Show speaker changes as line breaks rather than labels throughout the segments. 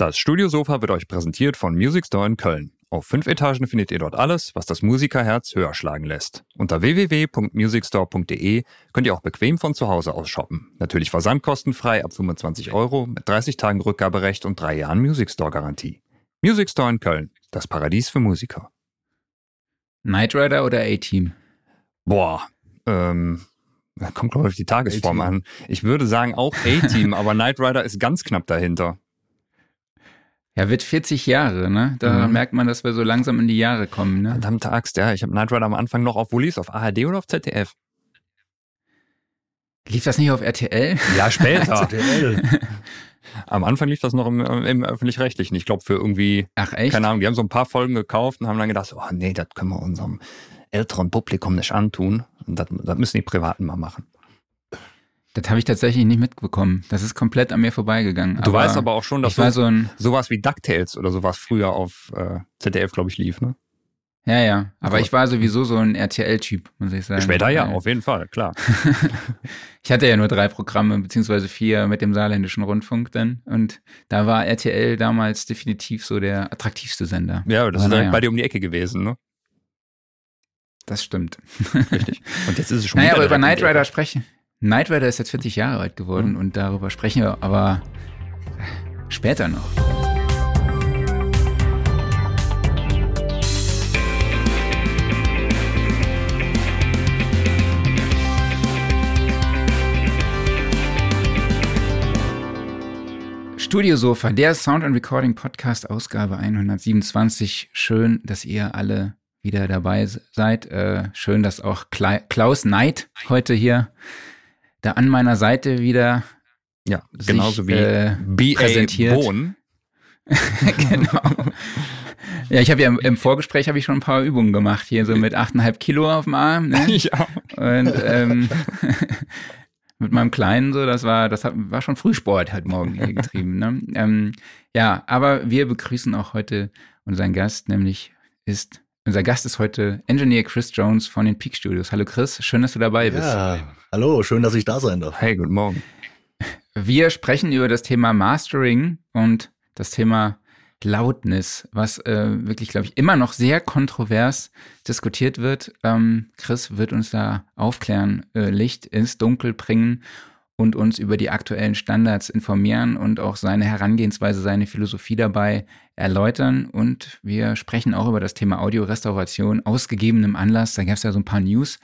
Das Studiosofa wird euch präsentiert von Music Store in Köln. Auf fünf Etagen findet ihr dort alles, was das Musikerherz höher schlagen lässt. Unter www.musicstore.de könnt ihr auch bequem von zu Hause aus shoppen. Natürlich versandkostenfrei ab 25 Euro mit 30 Tagen Rückgaberecht und drei Jahren Music Store Garantie. Music Store in Köln, das Paradies für Musiker.
Knight Rider oder A-Team?
Boah, ähm, kommt glaube ich auf die Tagesform an. Ich würde sagen auch A-Team, aber Knight Rider ist ganz knapp dahinter.
Ja, wird 40 Jahre, ne? Da mhm. merkt man, dass wir so langsam in die Jahre kommen, ne?
Verdammte Axt, ja. Ich habe Knight Rider am Anfang noch auf, wo lief's? Auf ARD oder auf ZDF?
Lief das nicht auf RTL?
Ja, später. RTL. Am Anfang lief das noch im, im öffentlich-rechtlichen. Ich glaube für irgendwie,
Ach echt?
keine Ahnung, die haben so ein paar Folgen gekauft und haben dann gedacht, oh nee, das können wir unserem älteren Publikum nicht antun. Und das, das müssen die Privaten mal machen.
Das habe ich tatsächlich nicht mitbekommen. Das ist komplett an mir vorbeigegangen.
Du aber weißt aber auch schon, dass
so, ein
sowas wie DuckTales oder sowas früher auf äh, ZDF, glaube ich, lief, ne?
Ja, ja. Aber also, ich war sowieso so ein RTL-Typ, muss ich sagen.
Später ja, auf jeden Fall, klar.
ich hatte ja nur drei Programme, beziehungsweise vier mit dem saarländischen Rundfunk dann. Und da war RTL damals definitiv so der attraktivste Sender.
Ja, das ist direkt ja. bei dir um die Ecke gewesen, ne?
Das stimmt.
Richtig. Und jetzt ist es schon
naja, aber über Knight Rider sprechen. Knight Rider ist jetzt 40 Jahre alt geworden mhm. und darüber sprechen wir aber später noch. Studiosofa, der Sound and Recording Podcast, Ausgabe 127. Schön, dass ihr alle wieder dabei seid. Äh, schön, dass auch Klaus Neid heute hier da an meiner Seite wieder
ja, genauso wie äh,
BA präsentiert.
Bohn.
genau. Ja, ich habe ja im, im Vorgespräch habe ich schon ein paar Übungen gemacht, hier so mit 8,5 Kilo auf dem Arm. Ne?
Ja.
Und ähm, mit meinem Kleinen so, das war, das hat, war schon Frühsport heute Morgen hier getrieben. Ne? Ähm, ja, aber wir begrüßen auch heute unseren Gast, nämlich ist unser Gast ist heute Engineer Chris Jones von den Peak Studios. Hallo Chris, schön, dass du dabei bist.
Ja, hallo, schön, dass ich da sein darf.
Hey, guten Morgen.
Wir sprechen über das Thema Mastering und das Thema Lautness, was äh, wirklich, glaube ich, immer noch sehr kontrovers diskutiert wird. Ähm, Chris wird uns da aufklären, äh, Licht ins Dunkel bringen und uns über die aktuellen Standards informieren und auch seine Herangehensweise, seine Philosophie dabei erläutern. Und wir sprechen auch über das Thema Audiorestauration aus gegebenem Anlass. Da gab es ja so ein paar News.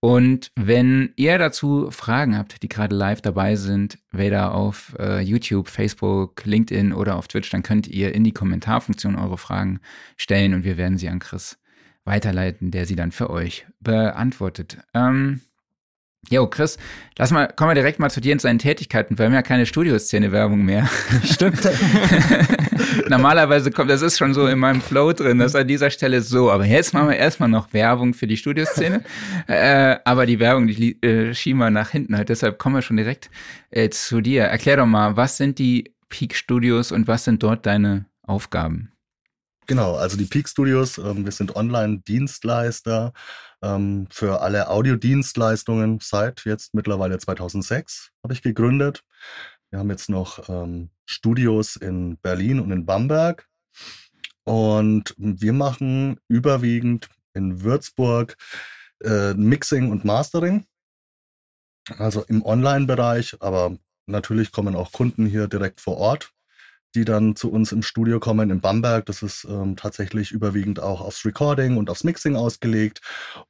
Und wenn ihr dazu Fragen habt, die gerade live dabei sind, weder auf äh, YouTube, Facebook, LinkedIn oder auf Twitch, dann könnt ihr in die Kommentarfunktion eure Fragen stellen und wir werden sie an Chris weiterleiten, der sie dann für euch beantwortet. Ähm, Jo, Chris, lass mal, kommen wir direkt mal zu dir und seinen Tätigkeiten. Wir haben ja keine Studioszene-Werbung mehr.
Stimmt.
Normalerweise kommt, das ist schon so in meinem Flow drin, das ist an dieser Stelle so. Aber jetzt machen wir erstmal noch Werbung für die Studioszene. äh, aber die Werbung, die äh, schieben wir nach hinten halt. Deshalb kommen wir schon direkt äh, zu dir. Erklär doch mal, was sind die Peak Studios und was sind dort deine Aufgaben?
Genau, also die Peak Studios, ähm, wir sind Online-Dienstleister ähm, für alle Audiodienstleistungen seit jetzt mittlerweile 2006 habe ich gegründet. Wir haben jetzt noch ähm, Studios in Berlin und in Bamberg. Und wir machen überwiegend in Würzburg äh, Mixing und Mastering. Also im Online-Bereich, aber natürlich kommen auch Kunden hier direkt vor Ort die dann zu uns im Studio kommen in Bamberg. Das ist ähm, tatsächlich überwiegend auch aufs Recording und aufs Mixing ausgelegt.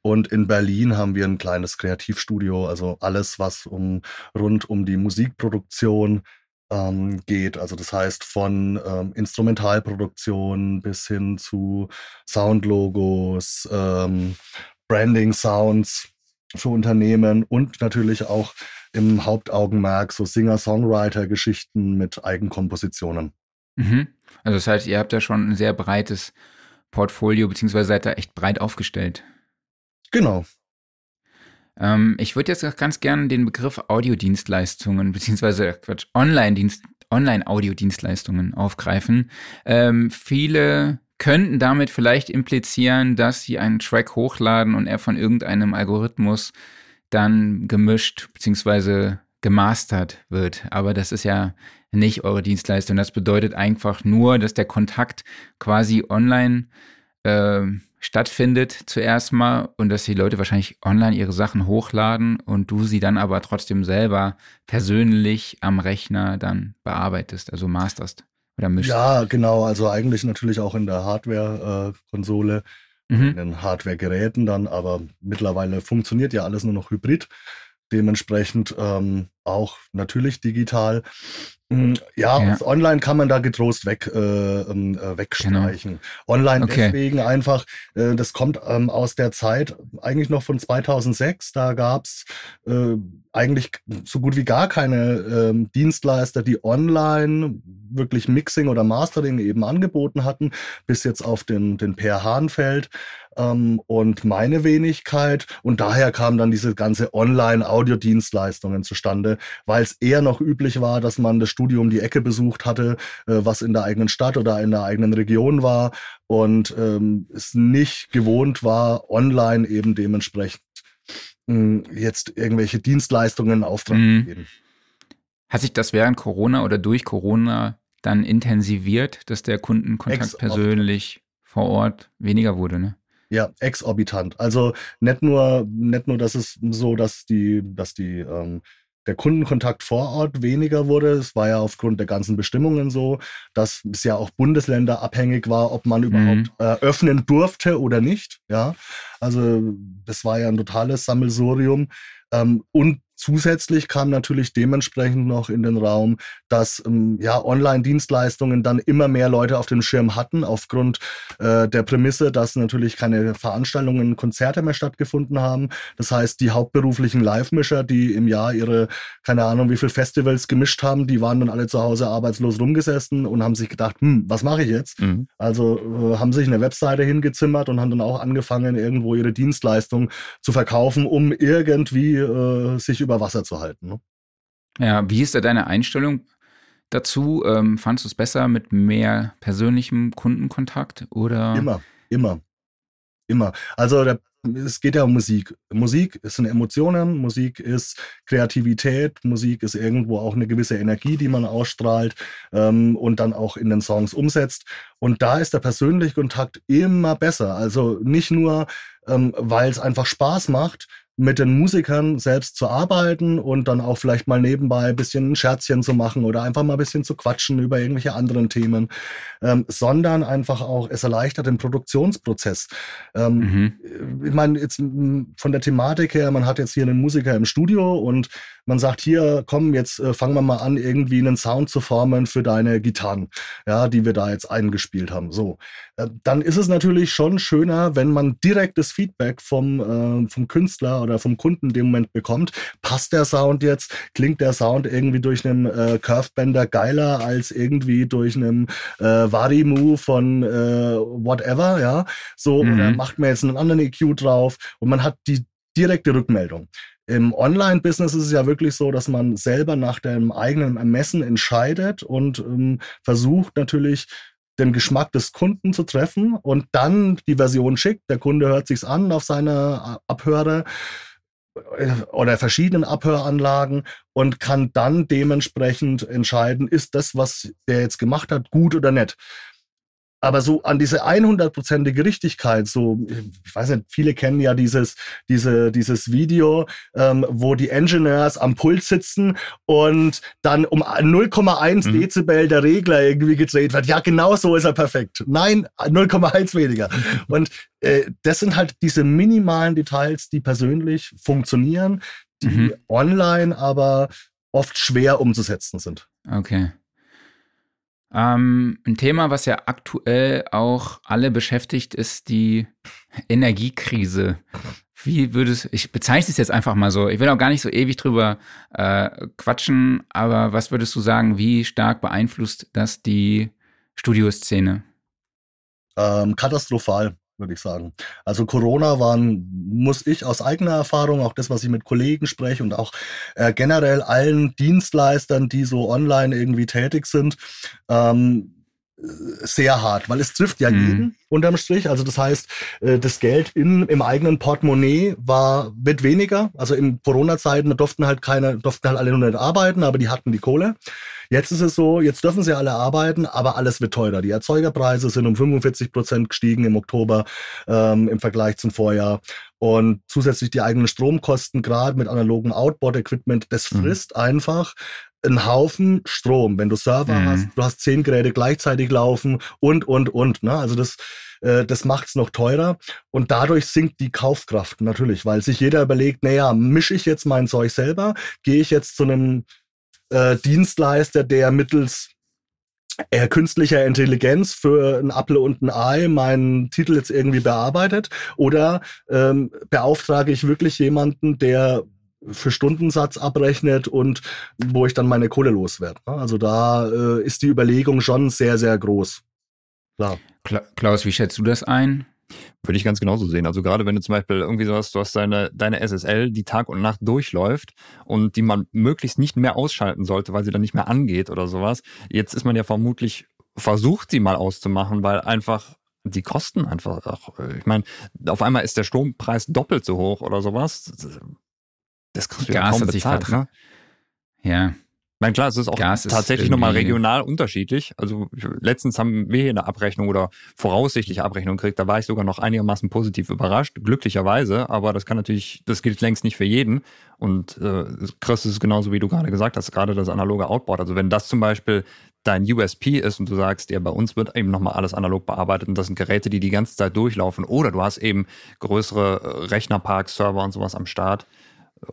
Und in Berlin haben wir ein kleines Kreativstudio, also alles, was um rund um die Musikproduktion ähm, geht. Also das heißt von ähm, Instrumentalproduktion bis hin zu Soundlogos, ähm, Branding Sounds für Unternehmen und natürlich auch im Hauptaugenmerk so Singer-Songwriter-Geschichten mit Eigenkompositionen.
Mhm. Also das heißt, ihr habt da schon ein sehr breites Portfolio, beziehungsweise seid da echt breit aufgestellt.
Genau.
Ähm, ich würde jetzt ganz gerne den Begriff Audiodienstleistungen, beziehungsweise Quatsch, Online-Dienst, Online-Audiodienstleistungen aufgreifen. Ähm, viele könnten damit vielleicht implizieren, dass sie einen Track hochladen und er von irgendeinem Algorithmus dann gemischt bzw. gemastert wird. Aber das ist ja nicht eure Dienstleistung. Das bedeutet einfach nur, dass der Kontakt quasi online äh, stattfindet zuerst mal und dass die Leute wahrscheinlich online ihre Sachen hochladen und du sie dann aber trotzdem selber persönlich am Rechner dann bearbeitest, also masterst oder mischst.
Ja, genau. Also eigentlich natürlich auch in der Hardware-Konsole, äh, mhm. in den Hardware-Geräten dann, aber mittlerweile funktioniert ja alles nur noch hybrid. Dementsprechend ähm, auch natürlich digital. Mm, ja, ja. online kann man da getrost weg, äh, ähm, äh, wegstreichen. Genau. Online okay. deswegen einfach, äh, das kommt ähm, aus der Zeit eigentlich noch von 2006. Da gab's äh, eigentlich so gut wie gar keine äh, Dienstleister, die online wirklich Mixing oder Mastering eben angeboten hatten, bis jetzt auf den, den Per Hahnfeld ähm, und meine Wenigkeit. Und daher kamen dann diese ganze Online-Audiodienstleistungen zustande, weil es eher noch üblich war, dass man das Studio um die Ecke besucht hatte, äh, was in der eigenen Stadt oder in der eigenen Region war und ähm, es nicht gewohnt war, online eben dementsprechend jetzt irgendwelche Dienstleistungen in Auftrag mhm. geben.
Hat sich das während Corona oder durch Corona dann intensiviert, dass der Kundenkontakt persönlich vor Ort weniger wurde, ne?
Ja, exorbitant. Also nicht nur, nicht nur, dass es so, dass die, dass die ähm, der Kundenkontakt vor Ort weniger wurde. Es war ja aufgrund der ganzen Bestimmungen so, dass es ja auch bundesländerabhängig war, ob man mhm. überhaupt äh, öffnen durfte oder nicht. Ja, also das war ja ein totales Sammelsurium. Ähm, und Zusätzlich kam natürlich dementsprechend noch in den Raum, dass ähm, ja Online-Dienstleistungen dann immer mehr Leute auf dem Schirm hatten, aufgrund äh, der Prämisse, dass natürlich keine Veranstaltungen, Konzerte mehr stattgefunden haben. Das heißt, die hauptberuflichen Live-Mischer, die im Jahr ihre, keine Ahnung, wie viele Festivals gemischt haben, die waren dann alle zu Hause arbeitslos rumgesessen und haben sich gedacht, hm, was mache ich jetzt? Mhm. Also äh, haben sich eine Webseite hingezimmert und haben dann auch angefangen, irgendwo ihre Dienstleistung zu verkaufen, um irgendwie äh, sich über Wasser zu halten. Ne?
Ja, wie ist da deine Einstellung dazu? Ähm, fandest du es besser mit mehr persönlichem Kundenkontakt oder?
Immer, immer, immer. Also der, es geht ja um Musik. Musik sind Emotionen, Musik ist Kreativität, Musik ist irgendwo auch eine gewisse Energie, die man ausstrahlt ähm, und dann auch in den Songs umsetzt. Und da ist der persönliche Kontakt immer besser. Also nicht nur, ähm, weil es einfach Spaß macht, mit den Musikern selbst zu arbeiten und dann auch vielleicht mal nebenbei ein bisschen ein Scherzchen zu machen oder einfach mal ein bisschen zu quatschen über irgendwelche anderen Themen, ähm, sondern einfach auch, es erleichtert den Produktionsprozess. Ähm, mhm. Ich meine, jetzt von der Thematik her, man hat jetzt hier einen Musiker im Studio und man sagt hier, komm, jetzt äh, fangen wir mal an, irgendwie einen Sound zu formen für deine Gitarren, ja, die wir da jetzt eingespielt haben. So, äh, dann ist es natürlich schon schöner, wenn man direktes Feedback vom, äh, vom Künstler oder vom Kunden in dem Moment bekommt. Passt der Sound jetzt? Klingt der Sound irgendwie durch einen äh, Curved Bender geiler als irgendwie durch einen äh, Varimu von äh, whatever, ja? So, mhm. oder macht man jetzt einen anderen EQ drauf und man hat die direkte Rückmeldung. Im Online-Business ist es ja wirklich so, dass man selber nach dem eigenen Ermessen entscheidet und ähm, versucht natürlich den Geschmack des Kunden zu treffen und dann die Version schickt. Der Kunde hört sich's an auf seine Abhörer äh, oder verschiedenen Abhöranlagen und kann dann dementsprechend entscheiden, ist das, was der jetzt gemacht hat, gut oder nicht. Aber so an diese 100%ige Richtigkeit, so, ich weiß nicht, viele kennen ja dieses, diese, dieses Video, ähm, wo die Engineers am Pult sitzen und dann um 0,1 mhm. Dezibel der Regler irgendwie gedreht wird. Ja, genau so ist er perfekt. Nein, 0,1 weniger. und äh, das sind halt diese minimalen Details, die persönlich funktionieren, die mhm. online aber oft schwer umzusetzen sind.
Okay. Ähm, ein Thema, was ja aktuell auch alle beschäftigt, ist die Energiekrise. Wie würdest ich bezeichne es jetzt einfach mal so. Ich will auch gar nicht so ewig drüber äh, quatschen, aber was würdest du sagen, wie stark beeinflusst das die Studioszene?
Ähm, katastrophal würde ich sagen. Also Corona waren, muss ich aus eigener Erfahrung, auch das, was ich mit Kollegen spreche und auch äh, generell allen Dienstleistern, die so online irgendwie tätig sind, ähm, sehr hart, weil es trifft ja mhm. jeden unterm Strich. Also das heißt, äh, das Geld in, im eigenen Portemonnaie war wird weniger. Also in Corona-Zeiten durften halt keine, durften halt alle nur nicht arbeiten, aber die hatten die Kohle. Jetzt ist es so, jetzt dürfen sie alle arbeiten, aber alles wird teurer. Die Erzeugerpreise sind um 45 Prozent gestiegen im Oktober ähm, im Vergleich zum Vorjahr. Und zusätzlich die eigenen Stromkosten, gerade mit analogen Outboard-Equipment, das mhm. frisst mhm. einfach einen Haufen Strom. Wenn du Server mhm. hast, du hast zehn Geräte gleichzeitig laufen und, und, und. Ne? Also das, äh, das macht's noch teurer. Und dadurch sinkt die Kaufkraft natürlich, weil sich jeder überlegt, naja, mische ich jetzt mein Zeug selber? Gehe ich jetzt zu einem äh, Dienstleister, der mittels äh, künstlicher Intelligenz für ein Apple und ein Ei meinen Titel jetzt irgendwie bearbeitet? Oder ähm, beauftrage ich wirklich jemanden, der für Stundensatz abrechnet und wo ich dann meine Kohle loswerde. Ne? Also da äh, ist die Überlegung schon sehr, sehr groß.
Klar. Klaus, wie schätzt du das ein?
Würde ich ganz genauso sehen. Also gerade wenn du zum Beispiel irgendwie so hast, du hast deine, deine SSL, die Tag und Nacht durchläuft und die man möglichst nicht mehr ausschalten sollte, weil sie dann nicht mehr angeht oder sowas. Jetzt ist man ja vermutlich versucht, sie mal auszumachen, weil einfach die Kosten einfach, auch, ich meine, auf einmal ist der Strompreis doppelt so hoch oder sowas. Das kriegst du ja kaum bezahlt, ne?
Ja.
Meine, klar, es ist auch Gas tatsächlich ist nochmal regional unterschiedlich. Also letztens haben wir hier eine Abrechnung oder voraussichtliche Abrechnung gekriegt. Da war ich sogar noch einigermaßen positiv überrascht, glücklicherweise. Aber das kann natürlich, das gilt längst nicht für jeden. Und äh, Chris ist genauso, wie du gerade gesagt hast, gerade das analoge Outboard. Also wenn das zum Beispiel dein USP ist und du sagst, ja, bei uns wird eben nochmal alles analog bearbeitet und das sind Geräte, die die ganze Zeit durchlaufen. Oder du hast eben größere äh, Rechnerparks, Server und sowas am Start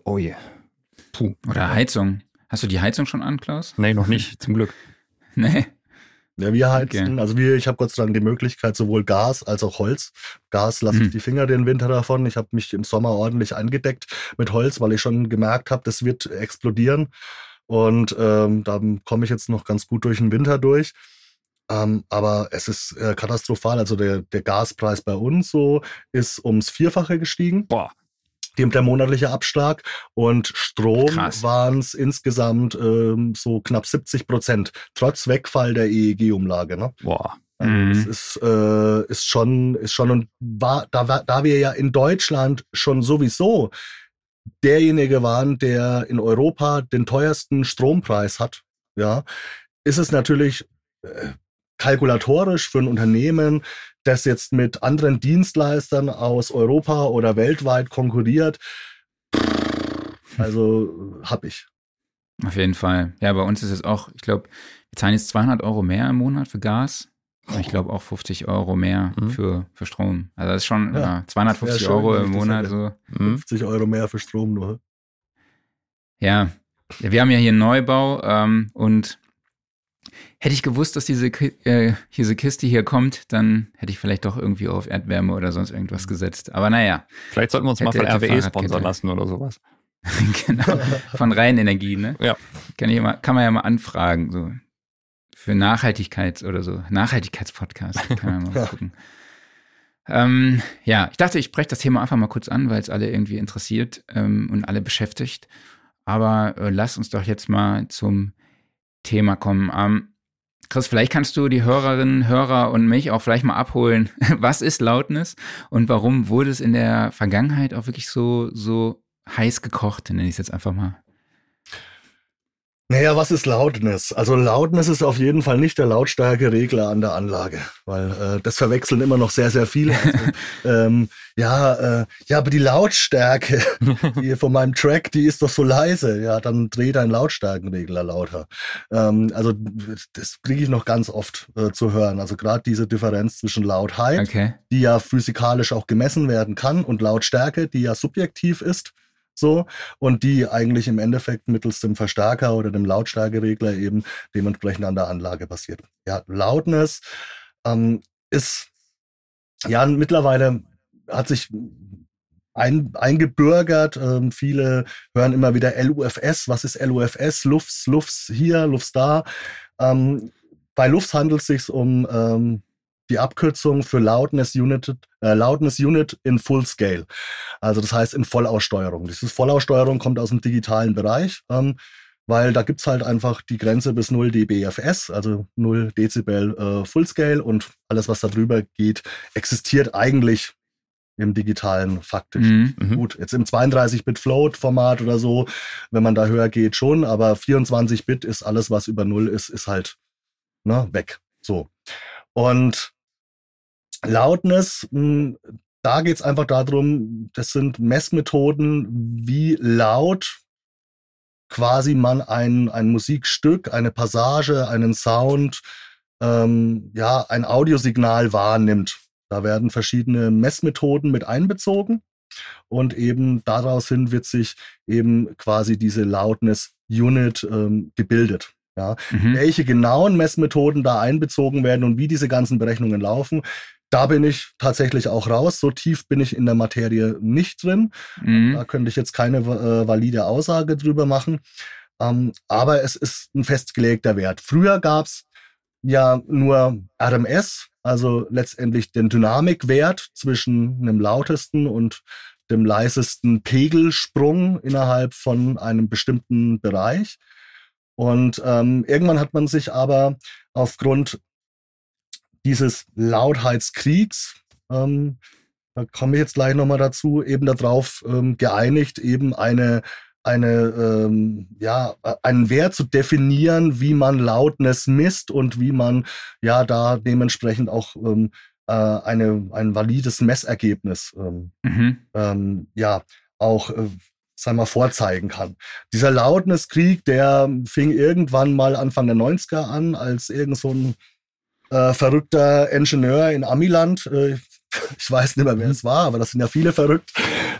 Oh je.
Puh. Oder Heizung. Hast du die Heizung schon an, Klaus?
Nee, noch nicht, zum Glück.
Nee.
Ja, wir heizen. Okay. Also wir, ich habe Gott sei Dank die Möglichkeit, sowohl Gas als auch Holz. Gas lasse ich mhm. die Finger den Winter davon. Ich habe mich im Sommer ordentlich eingedeckt mit Holz, weil ich schon gemerkt habe, das wird explodieren. Und ähm, da komme ich jetzt noch ganz gut durch den Winter durch. Ähm, aber es ist äh, katastrophal. Also der, der Gaspreis bei uns so ist ums Vierfache gestiegen.
Boah
der monatliche Abschlag und Strom waren es insgesamt ähm, so knapp 70 Prozent, trotz Wegfall der EEG-Umlage. Ne?
Boah.
Also mhm. es ist, äh, ist schon, ist schon und war, da, da wir ja in Deutschland schon sowieso derjenige waren, der in Europa den teuersten Strompreis hat, ja, ist es natürlich äh, kalkulatorisch für ein Unternehmen das jetzt mit anderen Dienstleistern aus Europa oder weltweit konkurriert, also habe ich.
Auf jeden Fall. Ja, bei uns ist es auch, ich glaube, wir zahlen jetzt 200 Euro mehr im Monat für Gas. Ich glaube auch 50 Euro mehr mhm. für, für Strom. Also das ist schon ja, ja 250 schön, Euro im Monat. So.
50 mhm. Euro mehr für Strom nur.
Ja. ja wir haben ja hier einen Neubau ähm, und Hätte ich gewusst, dass diese, äh, diese Kiste hier kommt, dann hätte ich vielleicht doch irgendwie auf Erdwärme oder sonst irgendwas mhm. gesetzt. Aber naja.
Vielleicht sollten wir uns hätte, mal von RWE sponsern lassen oder sowas.
genau. Von Reinenergie, ne?
Ja.
Kann, ich immer, kann man ja mal anfragen, so. Für Nachhaltigkeits- oder so. Nachhaltigkeitspodcast. Kann man mal gucken. Ähm, ja, ich dachte, ich breche das Thema einfach mal kurz an, weil es alle irgendwie interessiert ähm, und alle beschäftigt. Aber äh, lass uns doch jetzt mal zum Thema kommen. Ähm, Chris, vielleicht kannst du die Hörerinnen, Hörer und mich auch vielleicht mal abholen. Was ist Lautness und warum wurde es in der Vergangenheit auch wirklich so, so heiß gekocht, nenne ich es jetzt einfach mal?
Naja, was ist Loudness? Also Loudness ist auf jeden Fall nicht der Lautstärkeregler an der Anlage, weil äh, das verwechseln immer noch sehr, sehr viele. Also, ähm, ja, äh, ja, aber die Lautstärke die von meinem Track, die ist doch so leise. Ja, dann dreh dein Lautstärkenregler lauter. Ähm, also das kriege ich noch ganz oft äh, zu hören. Also gerade diese Differenz zwischen Lautheit, okay. die ja physikalisch auch gemessen werden kann, und Lautstärke, die ja subjektiv ist so und die eigentlich im Endeffekt mittels dem Verstärker oder dem Lautstärkeregler eben dementsprechend an der Anlage passiert. Ja, Loudness ähm, ist ja mittlerweile hat sich ein, eingebürgert. Ähm, viele hören immer wieder LUFS. Was ist LUFS? Lufts, Lufts hier, Lufts da. Ähm, bei Lufts handelt es sich um ähm, die Abkürzung für Loudness Unit, äh, Loudness Unit in Full Scale. Also das heißt in Vollaussteuerung. Diese Vollaussteuerung kommt aus dem digitalen Bereich. Ähm, weil da gibt's halt einfach die Grenze bis 0 dBFS, also 0 Dezibel äh, Fullscale und alles, was da drüber geht, existiert eigentlich im digitalen faktisch. Mhm. mhm. Gut, jetzt im 32-Bit-Float-Format oder so, wenn man da höher geht, schon, aber 24-Bit ist alles, was über 0 ist, ist halt ne, weg. So. Und Loudness, hm, da geht's einfach darum, das sind Messmethoden, wie laut quasi man ein, ein Musikstück, eine Passage, einen Sound, ähm, ja, ein Audiosignal wahrnimmt. Da werden verschiedene Messmethoden mit einbezogen und eben daraus hin wird sich eben quasi diese Loudness Unit ähm, gebildet. Ja, mhm. welche genauen Messmethoden da einbezogen werden und wie diese ganzen Berechnungen laufen, da bin ich tatsächlich auch raus. So tief bin ich in der Materie nicht drin. Mhm. Da könnte ich jetzt keine äh, valide Aussage drüber machen. Ähm, aber es ist ein festgelegter Wert. Früher gab's ja nur RMS, also letztendlich den Dynamikwert zwischen einem lautesten und dem leisesten Pegelsprung innerhalb von einem bestimmten Bereich. Und ähm, irgendwann hat man sich aber aufgrund dieses Lautheitskriegs, ähm, da komme ich jetzt gleich nochmal dazu, eben darauf ähm, geeinigt, eben eine eine, ähm, ja, einen Wert zu definieren, wie man Loudness misst und wie man ja da dementsprechend auch ähm, äh, eine, ein valides Messergebnis ähm, mhm. ähm, ja auch äh, sagen wir, vorzeigen kann. Dieser Loudness-Krieg, der fing irgendwann mal Anfang der 90er an, als irgend so ein äh, verrückter Ingenieur in Amiland, äh, ich weiß nicht mehr, wer es war, aber das sind ja viele verrückt,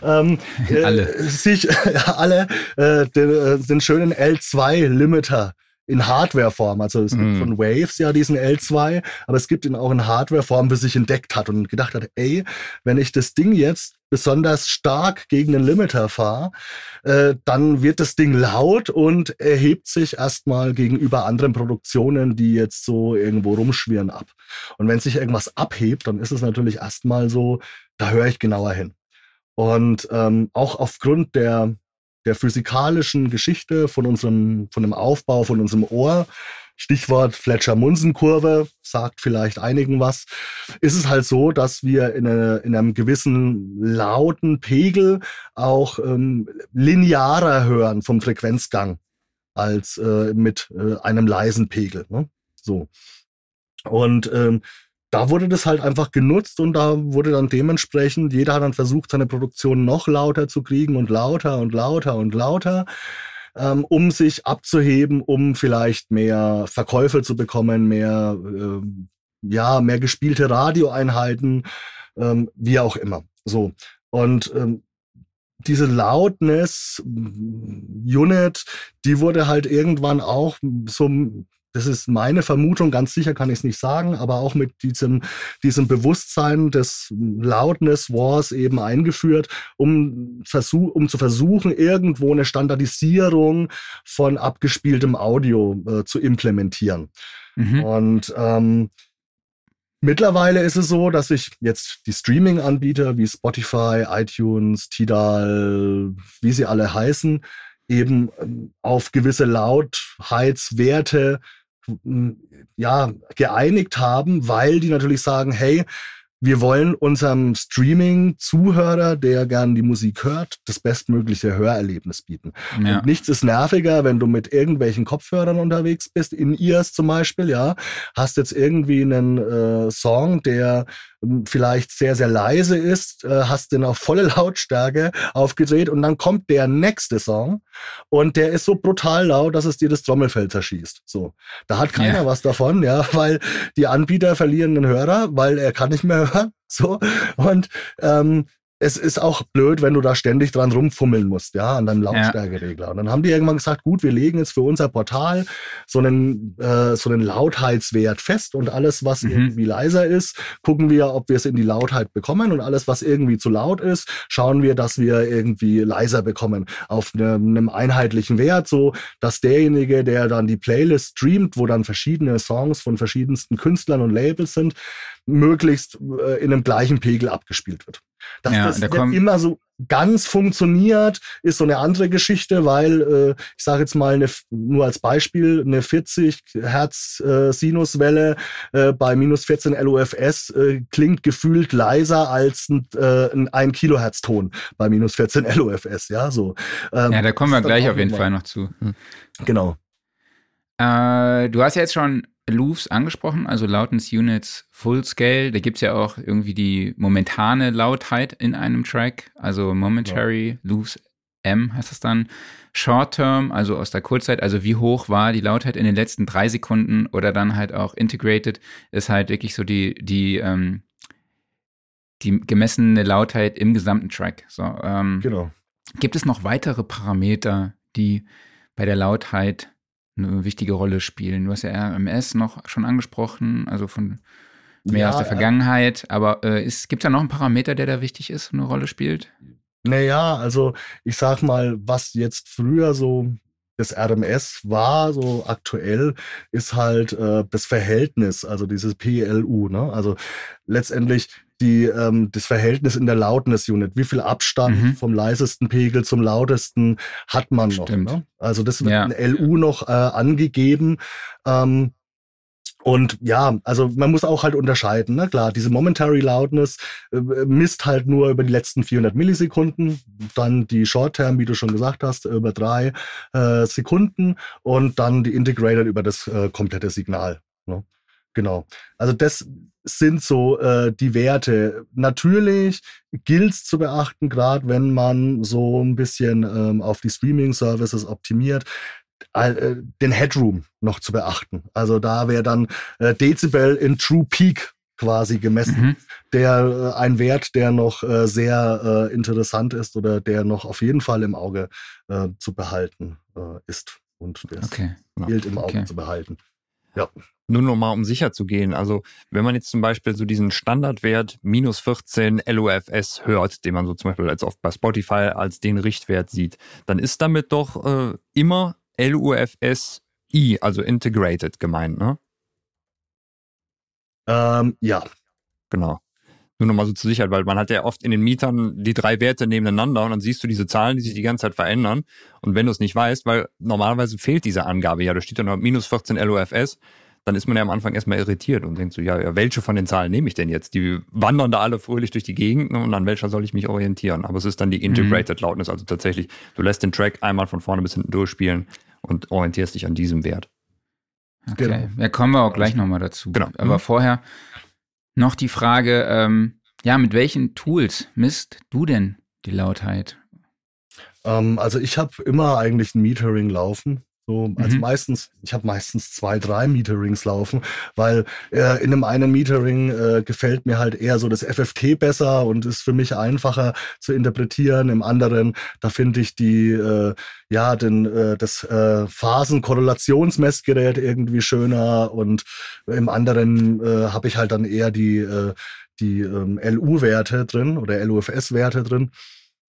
ähm, alle. Äh, sich ja, alle äh, den, äh, den schönen L2-Limiter in Hardware-Form. Also es gibt mm. von Waves ja diesen L2, aber es gibt ihn auch in Hardware-Form, für sich entdeckt hat und gedacht hat, ey, wenn ich das Ding jetzt besonders stark gegen den Limiter fahre, äh, dann wird das Ding laut und erhebt sich erstmal gegenüber anderen Produktionen, die jetzt so irgendwo rumschwirren, ab. Und wenn sich irgendwas abhebt, dann ist es natürlich erstmal so, da höre ich genauer hin. Und ähm, auch aufgrund der der physikalischen Geschichte von unserem, von dem Aufbau von unserem Ohr, Stichwort Fletcher-Munsen-Kurve, sagt vielleicht einigen was, ist es halt so, dass wir in, eine, in einem gewissen lauten Pegel auch ähm, linearer hören vom Frequenzgang als äh, mit äh, einem leisen Pegel. Ne? So. Und ähm, da wurde das halt einfach genutzt und da wurde dann dementsprechend, jeder hat dann versucht, seine Produktion noch lauter zu kriegen und lauter und lauter und lauter, ähm, um sich abzuheben, um vielleicht mehr Verkäufe zu bekommen, mehr, äh, ja, mehr gespielte Radioeinheiten, ähm, wie auch immer. So. Und ähm, diese Loudness Unit, die wurde halt irgendwann auch so das ist meine Vermutung, ganz sicher kann ich es nicht sagen, aber auch mit diesem, diesem Bewusstsein des Loudness Wars eben eingeführt, um, versuch, um zu versuchen, irgendwo eine Standardisierung von abgespieltem Audio äh, zu implementieren. Mhm. Und ähm, Mittlerweile ist es so, dass ich jetzt die Streaming-Anbieter wie Spotify, iTunes, Tidal, wie sie alle heißen, eben ähm, auf gewisse Lautheitswerte ja, geeinigt haben, weil die natürlich sagen, hey, wir wollen unserem Streaming-Zuhörer, der gern die Musik hört, das bestmögliche Hörerlebnis bieten. Ja. Und nichts ist nerviger, wenn du mit irgendwelchen Kopfhörern unterwegs bist, in Ears zum Beispiel, ja, hast jetzt irgendwie einen äh, Song, der vielleicht sehr, sehr leise ist, äh, hast den auf volle Lautstärke aufgedreht und dann kommt der nächste Song und der ist so brutal laut, dass es dir das Trommelfell zerschießt. So. Da hat keiner ja. was davon, ja, weil die Anbieter verlieren den Hörer, weil er kann nicht mehr hören. So. Und ähm, es ist auch blöd, wenn du da ständig dran rumfummeln musst, ja, an deinem Lautstärkeregler. Und dann haben die irgendwann gesagt, gut, wir legen jetzt für unser Portal so einen, äh, so einen Lautheitswert fest und alles, was mhm. irgendwie leiser ist, gucken wir, ob wir es in die Lautheit bekommen und alles, was irgendwie zu laut ist, schauen wir, dass wir irgendwie leiser bekommen auf ne, einem einheitlichen Wert, so dass derjenige, der dann die Playlist streamt, wo dann verschiedene Songs von verschiedensten Künstlern und Labels sind, möglichst äh, in einem gleichen Pegel abgespielt wird. Dass ja, das da immer so ganz funktioniert, ist so eine andere Geschichte, weil äh, ich sage jetzt mal eine, nur als Beispiel eine 40 Hertz äh, Sinuswelle äh, bei minus 14 LOFS äh, klingt gefühlt leiser als ein, äh, ein 1 Kilohertz Ton bei minus 14 LOFS, ja so.
Ähm, ja, da kommen wir gleich auf jeden Fall noch zu. Hm.
Genau.
Äh, du hast ja jetzt schon Loops angesprochen, also Loudness Units Full Scale. Da gibt's ja auch irgendwie die momentane Lautheit in einem Track, also Momentary ja. Loops M heißt das dann. Short Term, also aus der Kurzzeit, also wie hoch war die Lautheit in den letzten drei Sekunden oder dann halt auch Integrated, ist halt wirklich so die, die, ähm, die gemessene Lautheit im gesamten Track. So, ähm,
genau.
Gibt es noch weitere Parameter, die bei der Lautheit eine wichtige Rolle spielen. Du hast ja RMS noch schon angesprochen, also von mehr ja, aus der Vergangenheit. Aber äh, gibt es da noch einen Parameter, der da wichtig ist und eine Rolle spielt?
Naja, also ich sag mal, was jetzt früher so das RMS war, so aktuell, ist halt äh, das Verhältnis, also dieses PLU. Ne? Also letztendlich die, ähm, das Verhältnis in der Loudness-Unit. Wie viel Abstand mhm. vom leisesten Pegel zum lautesten hat man noch? Ne? Also das wird ja. in LU noch äh, angegeben. Ähm, und ja, also man muss auch halt unterscheiden, ne? klar, diese Momentary Loudness äh, misst halt nur über die letzten 400 Millisekunden, dann die Short Term, wie du schon gesagt hast, über drei äh, Sekunden und dann die Integrated über das äh, komplette Signal. Ne? Genau. Also das sind so äh, die Werte. Natürlich gilt es zu beachten, gerade wenn man so ein bisschen ähm, auf die Streaming-Services optimiert, äh, den Headroom noch zu beachten. Also da wäre dann äh, Dezibel in True Peak quasi gemessen, mhm. der äh, ein Wert, der noch äh, sehr äh, interessant ist oder der noch auf jeden Fall im Auge äh, zu behalten äh, ist und der okay. gilt im Auge okay. zu behalten.
Ja. Nur nochmal, um sicher zu gehen. Also, wenn man jetzt zum Beispiel so diesen Standardwert minus 14 LOFS hört, den man so zum Beispiel als oft bei Spotify als den Richtwert sieht, dann ist damit doch äh, immer LUFSI, also Integrated gemeint, ne?
Ähm, ja.
Genau. Nur nochmal so zur Sicherheit, weil man hat ja oft in den Mietern die drei Werte nebeneinander und dann siehst du diese Zahlen, die sich die ganze Zeit verändern. Und wenn du es nicht weißt, weil normalerweise fehlt diese Angabe ja, da steht dann noch minus 14 LOFS, dann ist man ja am Anfang erstmal irritiert und denkt so, ja, ja, welche von den Zahlen nehme ich denn jetzt? Die wandern da alle fröhlich durch die Gegend und an welcher soll ich mich orientieren? Aber es ist dann die Integrated mhm. Loudness, also tatsächlich, du lässt den Track einmal von vorne bis hinten durchspielen und orientierst dich an diesem Wert.
Okay, genau. ja, kommen wir auch gleich nochmal dazu. Genau. Aber mhm. vorher noch die Frage, ähm, ja, mit welchen Tools misst du denn die Lautheit?
Ähm, also ich habe immer eigentlich ein Metering laufen. So, also mhm. meistens, ich habe meistens zwei, drei Meterings laufen, weil äh, in einem einen Metering äh, gefällt mir halt eher so das FFT besser und ist für mich einfacher zu interpretieren. Im anderen, da finde ich die, äh, ja, den, äh, das äh, Phasenkorrelationsmessgerät irgendwie schöner und im anderen äh, habe ich halt dann eher die, äh, die ähm, LU-Werte drin oder LUFS-Werte drin.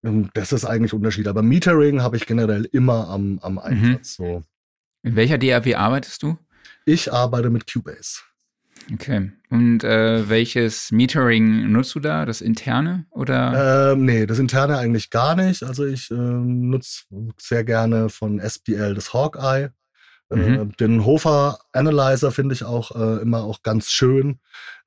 Das ist eigentlich Unterschied. Aber Metering habe ich generell immer am, am mhm. Einsatz. Mhm. So.
In welcher DAW arbeitest du?
Ich arbeite mit Cubase.
Okay. Und äh, welches Metering nutzt du da? Das interne oder?
Ähm, nee, das interne eigentlich gar nicht. Also ich äh, nutze sehr gerne von SPL das Hawkeye. Äh, mhm. Äh, den Hofer Analyzer finde ich auch äh, immer auch ganz schön.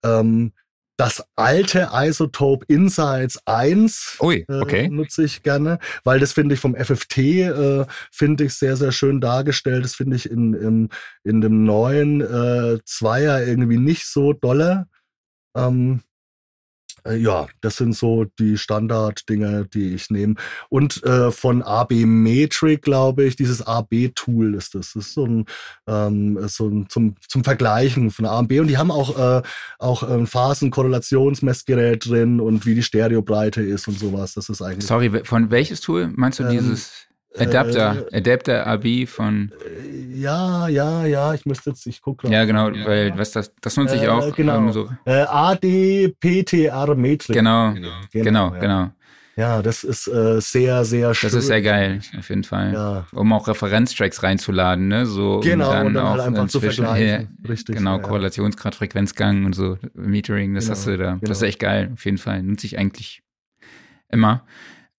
Ähm, das alte Isotope Insights 1
Ui, äh, okay.
äh, nutze ich gerne, weil das finde ich vom FFT äh, finde ich sehr, sehr schön dargestellt. Das finde ich in, in, in dem neuen äh, Zweier irgendwie nicht so dolle. Ähm, äh, ja, das sind so die Standarddinge, die ich nehme. Und äh, von AB Metric, glaube ich, dieses AB-Tool ist das. Das ist so ein, ähm, so ein zum, zum Vergleichen von A und B. Und die haben auch, äh, auch ein Phasenkorrelationsmessgerät drin und wie die Stereobreite ist und sowas. Das ist eigentlich.
Sorry, von welches Tool meinst du ähm, dieses? Adapter, äh, Adapter AB von.
Äh, ja, ja, ja, ich müsste jetzt, ich gucke
Ja, genau, weil was das, das nutze ich auch.
Äh, genau. Ähm, so. Äh, ADPTR Metric.
Genau, genau, genau. genau, ja. genau.
Ja, das ist äh, sehr, sehr schön.
Das ist sehr geil, auf jeden Fall. Ja. Um auch Referenztracks reinzuladen, ne? So,
genau,
um dann,
und dann
auch
halt einfach zu vergleichen.
Richtig. Genau, ja, Korrelationsgrad, Frequenzgang und so, Metering, das genau, hast du da. Genau. Das ist echt geil, auf jeden Fall. Nutze ich eigentlich immer.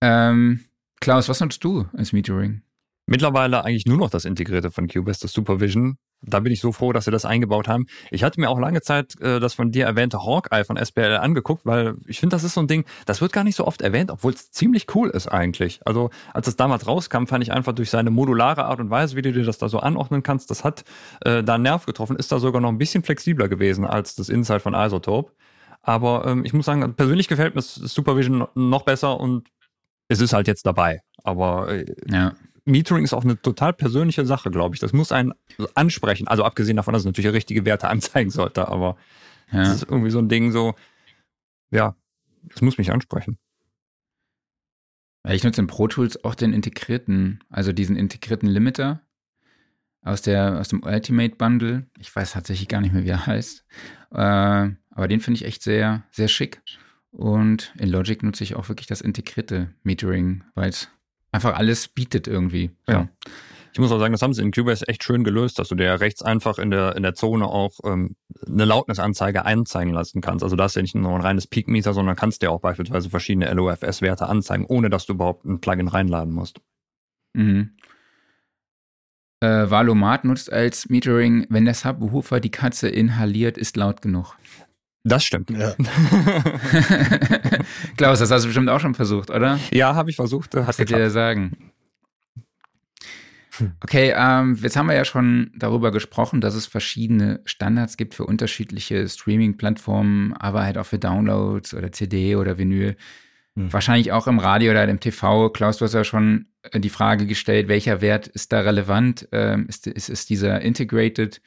Ähm, Klaus, was nutzt du als Metering?
Mittlerweile eigentlich nur noch das Integrierte von Cubase, das Supervision. Da bin ich so froh, dass sie das eingebaut haben. Ich hatte mir auch lange Zeit äh, das von dir erwähnte Hawkeye von SPL angeguckt, weil ich finde, das ist so ein Ding, das wird gar nicht so oft erwähnt, obwohl es ziemlich cool ist eigentlich. Also als es damals rauskam, fand ich einfach durch seine modulare Art und Weise, wie du dir das da so anordnen kannst, das hat äh, da einen Nerv getroffen, ist da sogar noch ein bisschen flexibler gewesen als das Insight von Isotope. Aber ähm, ich muss sagen, persönlich gefällt mir Supervision noch besser und es ist halt jetzt dabei. Aber äh, ja. Metering ist auch eine total persönliche Sache, glaube ich. Das muss einen ansprechen. Also abgesehen davon, dass es natürlich richtige Werte anzeigen sollte, aber ja. das ist irgendwie so ein Ding so, ja, das muss mich ansprechen.
Ich nutze in Pro Tools auch den integrierten, also diesen integrierten Limiter aus, der, aus dem Ultimate Bundle. Ich weiß tatsächlich gar nicht mehr, wie er heißt. Äh, aber den finde ich echt sehr, sehr schick. Und in Logic nutze ich auch wirklich das integrierte Metering, weil es einfach alles bietet irgendwie.
Ja. ja. Ich muss auch sagen, das haben sie in Cubase echt schön gelöst, dass du dir rechts einfach in der, in der Zone auch ähm, eine Lautnisanzeige einzeigen lassen kannst. Also da ist ja nicht nur ein reines Peak-Meter, sondern kannst dir auch beispielsweise verschiedene LOFS-Werte anzeigen, ohne dass du überhaupt ein Plugin reinladen musst.
Mhm. Äh, Valomat nutzt als Metering, wenn der Subwoofer die Katze inhaliert, ist laut genug.
Das stimmt. Ja.
Klaus, das hast du bestimmt auch schon versucht, oder?
Ja, habe ich versucht.
Hat Was dir dir sagen? Okay, ähm, jetzt haben wir ja schon darüber gesprochen, dass es verschiedene Standards gibt für unterschiedliche Streaming-Plattformen, aber halt auch für Downloads oder CD oder Vinyl. Hm. Wahrscheinlich auch im Radio oder im TV. Klaus, du hast ja schon äh, die Frage gestellt, welcher Wert ist da relevant? Ähm, ist, ist, ist dieser Integrated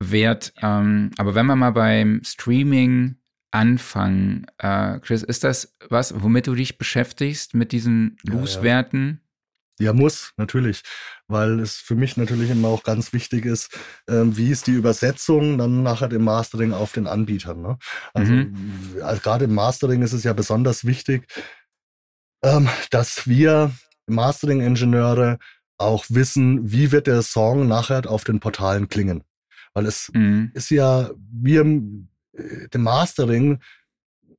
Wert? Ähm, aber wenn wir mal beim Streaming anfangen, äh, Chris, ist das was, womit du dich beschäftigst mit diesen Loose-Werten?
Ja, ja. muss, natürlich. Weil es für mich natürlich immer auch ganz wichtig ist, ähm, wie ist die Übersetzung dann nachher im Mastering auf den Anbietern. Ne? Also, mhm. also gerade im Mastering ist es ja besonders wichtig, ähm, dass wir Mastering-Ingenieure auch wissen, wie wird der Song nachher auf den Portalen klingen. Weil es mhm. ist ja, wir, äh, dem Mastering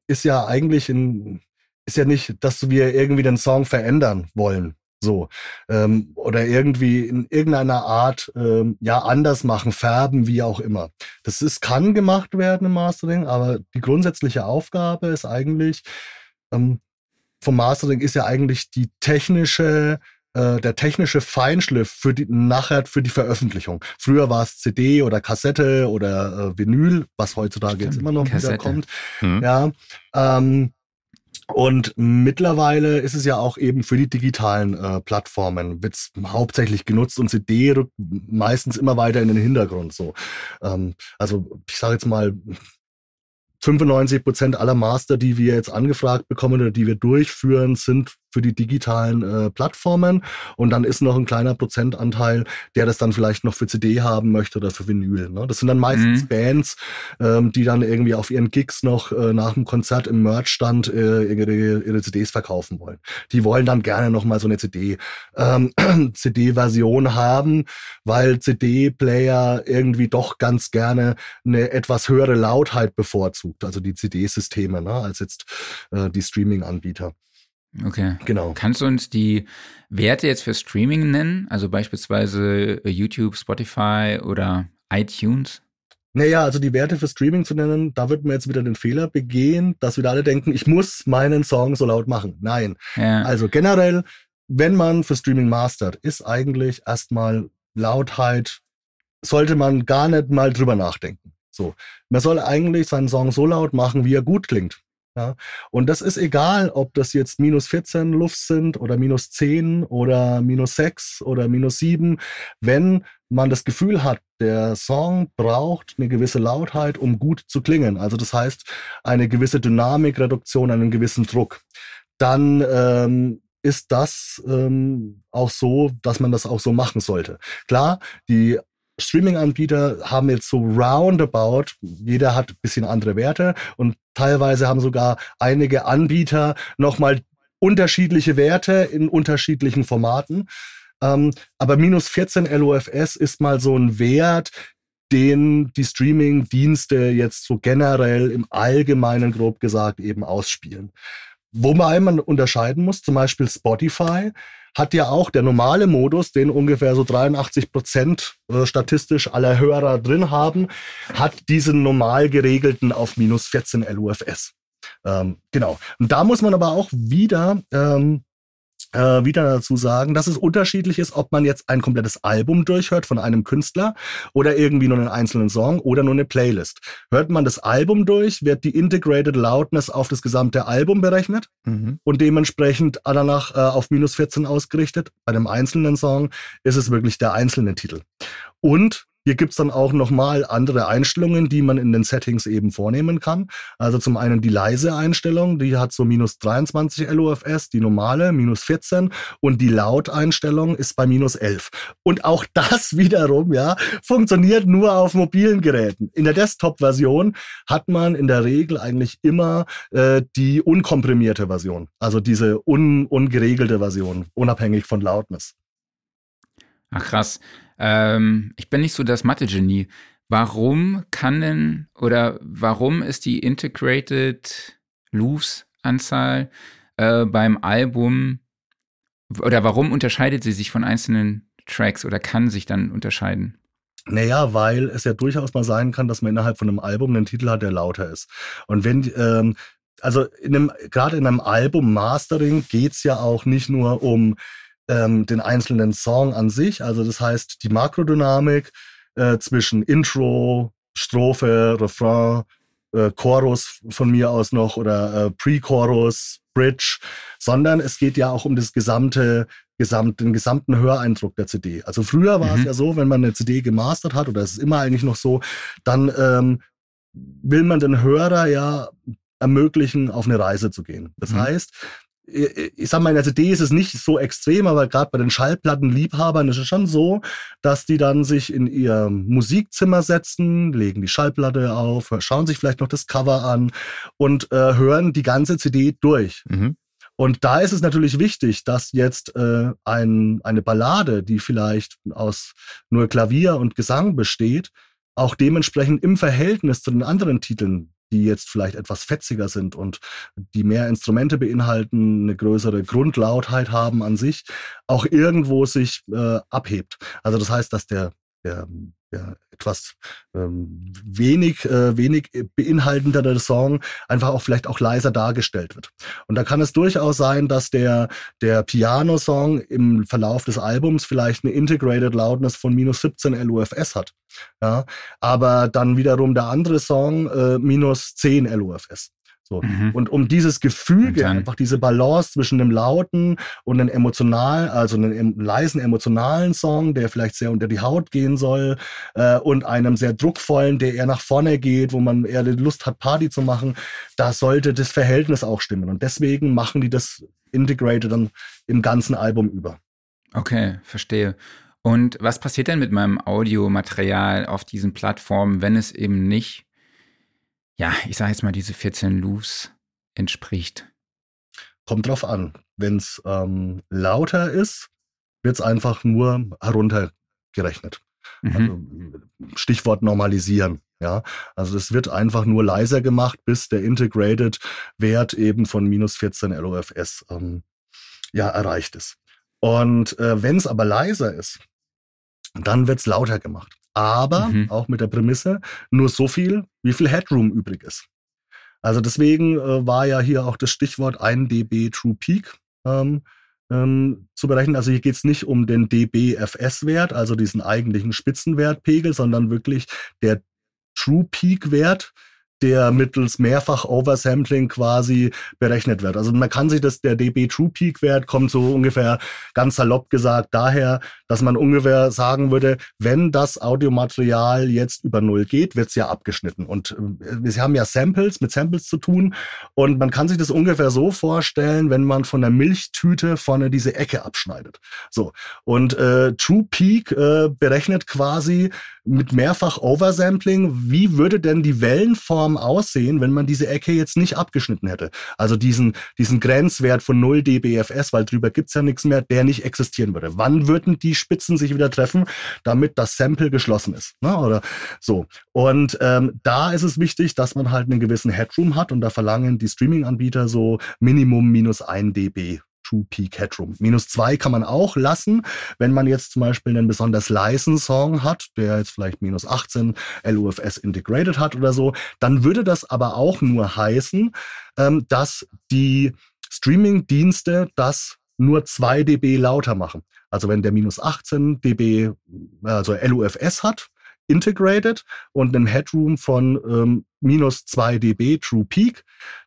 ist ja eigentlich ein, ist ja nicht, dass wir irgendwie den Song verändern wollen. So. Ähm, oder irgendwie in irgendeiner Art ähm, ja anders machen, färben, wie auch immer. Das ist, kann gemacht werden im Mastering, aber die grundsätzliche Aufgabe ist eigentlich, ähm, vom Mastering ist ja eigentlich die technische äh, der technische Feinschliff für die nachher für die Veröffentlichung. Früher war es CD oder Kassette oder äh, Vinyl, was heutzutage Stimmt, jetzt immer noch Kassette. wieder kommt. Mhm. Ja. Ähm, und mittlerweile ist es ja auch eben für die digitalen äh, Plattformen wird's hauptsächlich genutzt und CD rückt meistens immer weiter in den Hintergrund. So, ähm, also ich sage jetzt mal 95 Prozent aller Master, die wir jetzt angefragt bekommen oder die wir durchführen, sind für die digitalen äh, Plattformen. Und dann ist noch ein kleiner Prozentanteil, der das dann vielleicht noch für CD haben möchte oder für Vinyl. Ne? Das sind dann meistens mhm. Bands, ähm, die dann irgendwie auf ihren Gigs noch äh, nach dem Konzert im Merchstand äh, ihre, ihre CDs verkaufen wollen. Die wollen dann gerne noch mal so eine CD, ähm, CD-Version haben, weil CD-Player irgendwie doch ganz gerne eine etwas höhere Lautheit bevorzugt, also die CD-Systeme, ne, als jetzt äh, die Streaming-Anbieter.
Okay. Genau. Kannst du uns die Werte jetzt für Streaming nennen? Also beispielsweise äh, YouTube, Spotify oder iTunes?
Naja, also die Werte für Streaming zu nennen, da wird mir jetzt wieder den Fehler begehen, dass wir alle denken, ich muss meinen Song so laut machen. Nein. Ja. Also generell, wenn man für Streaming mastert, ist eigentlich erstmal Lautheit, sollte man gar nicht mal drüber nachdenken. So. Man soll eigentlich seinen Song so laut machen, wie er gut klingt. Ja, und das ist egal, ob das jetzt minus 14 Luft sind oder minus 10 oder minus 6 oder minus 7. Wenn man das Gefühl hat, der Song braucht eine gewisse Lautheit, um gut zu klingen. Also das heißt, eine gewisse Dynamikreduktion, einen gewissen Druck. Dann ähm, ist das ähm, auch so, dass man das auch so machen sollte. Klar, die Streaming-Anbieter haben jetzt so roundabout, jeder hat ein bisschen andere Werte und teilweise haben sogar einige Anbieter nochmal unterschiedliche Werte in unterschiedlichen Formaten. Ähm, aber minus 14 LOFS ist mal so ein Wert, den die Streaming-Dienste jetzt so generell im Allgemeinen grob gesagt eben ausspielen. Wo man einmal unterscheiden muss, zum Beispiel Spotify hat ja auch der normale Modus, den ungefähr so 83 Prozent äh, statistisch aller Hörer drin haben, hat diesen normal geregelten auf minus 14 LUFS. Ähm, genau. Und da muss man aber auch wieder ähm, äh, wieder dazu sagen, dass es unterschiedlich ist, ob man jetzt ein komplettes Album durchhört von einem Künstler oder irgendwie nur einen einzelnen Song oder nur eine Playlist. Hört man das Album durch, wird die Integrated Loudness auf das gesamte Album berechnet mhm. und dementsprechend danach äh, auf minus 14 ausgerichtet. Bei einem einzelnen Song ist es wirklich der einzelne Titel. Und hier gibt's dann auch nochmal andere Einstellungen, die man in den Settings eben vornehmen kann. Also zum einen die leise Einstellung, die hat so minus 23 LOFS, die normale minus 14 und die Laut-Einstellung ist bei minus 11. Und auch das wiederum, ja, funktioniert nur auf mobilen Geräten. In der Desktop-Version hat man in der Regel eigentlich immer äh, die unkomprimierte Version, also diese un ungeregelte Version, unabhängig von Loudness.
Ach krass. Ähm, ich bin nicht so das Mathe-Genie. Warum kann denn oder warum ist die Integrated Loops-Anzahl äh, beim Album oder warum unterscheidet sie sich von einzelnen Tracks oder kann sich dann unterscheiden?
Naja, weil es ja durchaus mal sein kann, dass man innerhalb von einem Album einen Titel hat, der lauter ist. Und wenn, ähm, also in einem, gerade in einem Album Mastering geht's ja auch nicht nur um ähm, den einzelnen Song an sich. Also das heißt, die Makrodynamik äh, zwischen Intro, Strophe, Refrain, äh, Chorus von mir aus noch oder äh, Pre-Chorus, Bridge, sondern es geht ja auch um das gesamte, gesamt, den gesamten Höreindruck der CD. Also früher war mhm. es ja so, wenn man eine CD gemastert hat, oder es ist immer eigentlich noch so, dann ähm, will man den Hörer ja ermöglichen, auf eine Reise zu gehen. Das mhm. heißt, ich sag mal, in der CD ist es nicht so extrem, aber gerade bei den Schallplattenliebhabern ist es schon so, dass die dann sich in ihr Musikzimmer setzen, legen die Schallplatte auf, schauen sich vielleicht noch das Cover an und äh, hören die ganze CD durch. Mhm. Und da ist es natürlich wichtig, dass jetzt äh, ein, eine Ballade, die vielleicht aus nur Klavier und Gesang besteht, auch dementsprechend im Verhältnis zu den anderen Titeln die jetzt vielleicht etwas fetziger sind und die mehr Instrumente beinhalten, eine größere Grundlautheit haben an sich, auch irgendwo sich äh, abhebt. Also das heißt, dass der, der, der etwas ähm, wenig, äh, wenig beinhaltendere Song einfach auch vielleicht auch leiser dargestellt wird. Und da kann es durchaus sein, dass der, der Piano-Song im Verlauf des Albums vielleicht eine Integrated Loudness von minus 17 LUFS hat. Ja, aber dann wiederum der andere Song äh, minus 10 LUFS. So. Mhm. Und um dieses Gefüge, einfach diese Balance zwischen dem lauten und einem emotionalen, also einem leisen emotionalen Song, der vielleicht sehr unter die Haut gehen soll, äh, und einem sehr druckvollen, der eher nach vorne geht, wo man eher die Lust hat, Party zu machen, da sollte das Verhältnis auch stimmen. Und deswegen machen die das Integrated dann im ganzen Album über.
Okay, verstehe. Und was passiert denn mit meinem Audiomaterial auf diesen Plattformen, wenn es eben nicht ja, ich sage jetzt mal, diese 14 Loops entspricht?
Kommt drauf an. Wenn es ähm, lauter ist, wird es einfach nur heruntergerechnet. Mhm. Also, Stichwort normalisieren. Ja, also es wird einfach nur leiser gemacht, bis der Integrated Wert eben von minus 14 LOFS ähm, ja, erreicht ist. Und äh, wenn es aber leiser ist, dann wird es lauter gemacht aber mhm. auch mit der Prämisse nur so viel, wie viel Headroom übrig ist. Also deswegen äh, war ja hier auch das Stichwort 1 dB True Peak ähm, ähm, zu berechnen. Also hier geht es nicht um den dBFS-Wert, also diesen eigentlichen Spitzenwertpegel, sondern wirklich der True Peak-Wert, der mittels mehrfach Oversampling quasi berechnet wird. Also man kann sich das, der dB True Peak Wert kommt so ungefähr ganz salopp gesagt daher, dass man ungefähr sagen würde, wenn das Audiomaterial jetzt über Null geht, wird's ja abgeschnitten. Und äh, wir haben ja Samples, mit Samples zu tun. Und man kann sich das ungefähr so vorstellen, wenn man von der Milchtüte vorne diese Ecke abschneidet. So. Und äh, True Peak äh, berechnet quasi mit mehrfach Oversampling, wie würde denn die Wellenform aussehen, wenn man diese Ecke jetzt nicht abgeschnitten hätte? Also diesen, diesen Grenzwert von 0 dBFS, weil drüber gibt's ja nichts mehr, der nicht existieren würde. Wann würden die Spitzen sich wieder treffen, damit das Sample geschlossen ist? Ne? Oder so. Und ähm, da ist es wichtig, dass man halt einen gewissen Headroom hat und da verlangen die Streaming-Anbieter so Minimum minus 1 dB Peak Headroom. Minus zwei kann man auch lassen, wenn man jetzt zum Beispiel einen besonders leisen Song hat, der jetzt vielleicht minus 18 LUFS integrated hat oder so, dann würde das aber auch nur heißen, ähm, dass die Streaming-Dienste das nur 2 dB lauter machen. Also wenn der minus 18 dB, also LUFS hat, integrated und einem Headroom von ähm, minus 2 dB True Peak,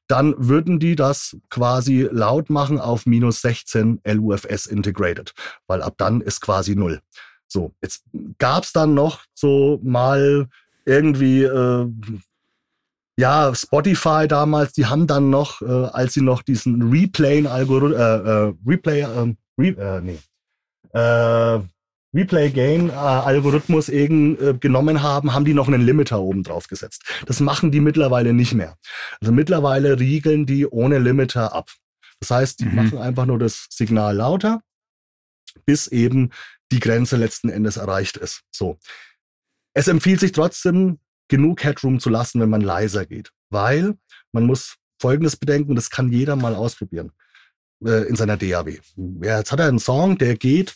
dann würden die das quasi laut machen auf minus 16 LUFS integrated, weil ab dann ist quasi null. So, jetzt gab's dann noch so mal irgendwie äh, ja, Spotify damals, die haben dann noch, äh, als sie noch diesen Replay-Algorithmus, äh, äh, Replay, äh, Re äh, nee, äh, Replay-Gain-Algorithmus eben äh, genommen haben, haben die noch einen Limiter oben drauf gesetzt. Das machen die mittlerweile nicht mehr. Also mittlerweile riegeln die ohne Limiter ab. Das heißt, die mhm. machen einfach nur das Signal lauter, bis eben die Grenze letzten Endes erreicht ist. So. Es empfiehlt sich trotzdem, genug Headroom zu lassen, wenn man leiser geht, weil man muss Folgendes bedenken, das kann jeder mal ausprobieren äh, in seiner DAW. Jetzt hat er einen Song, der geht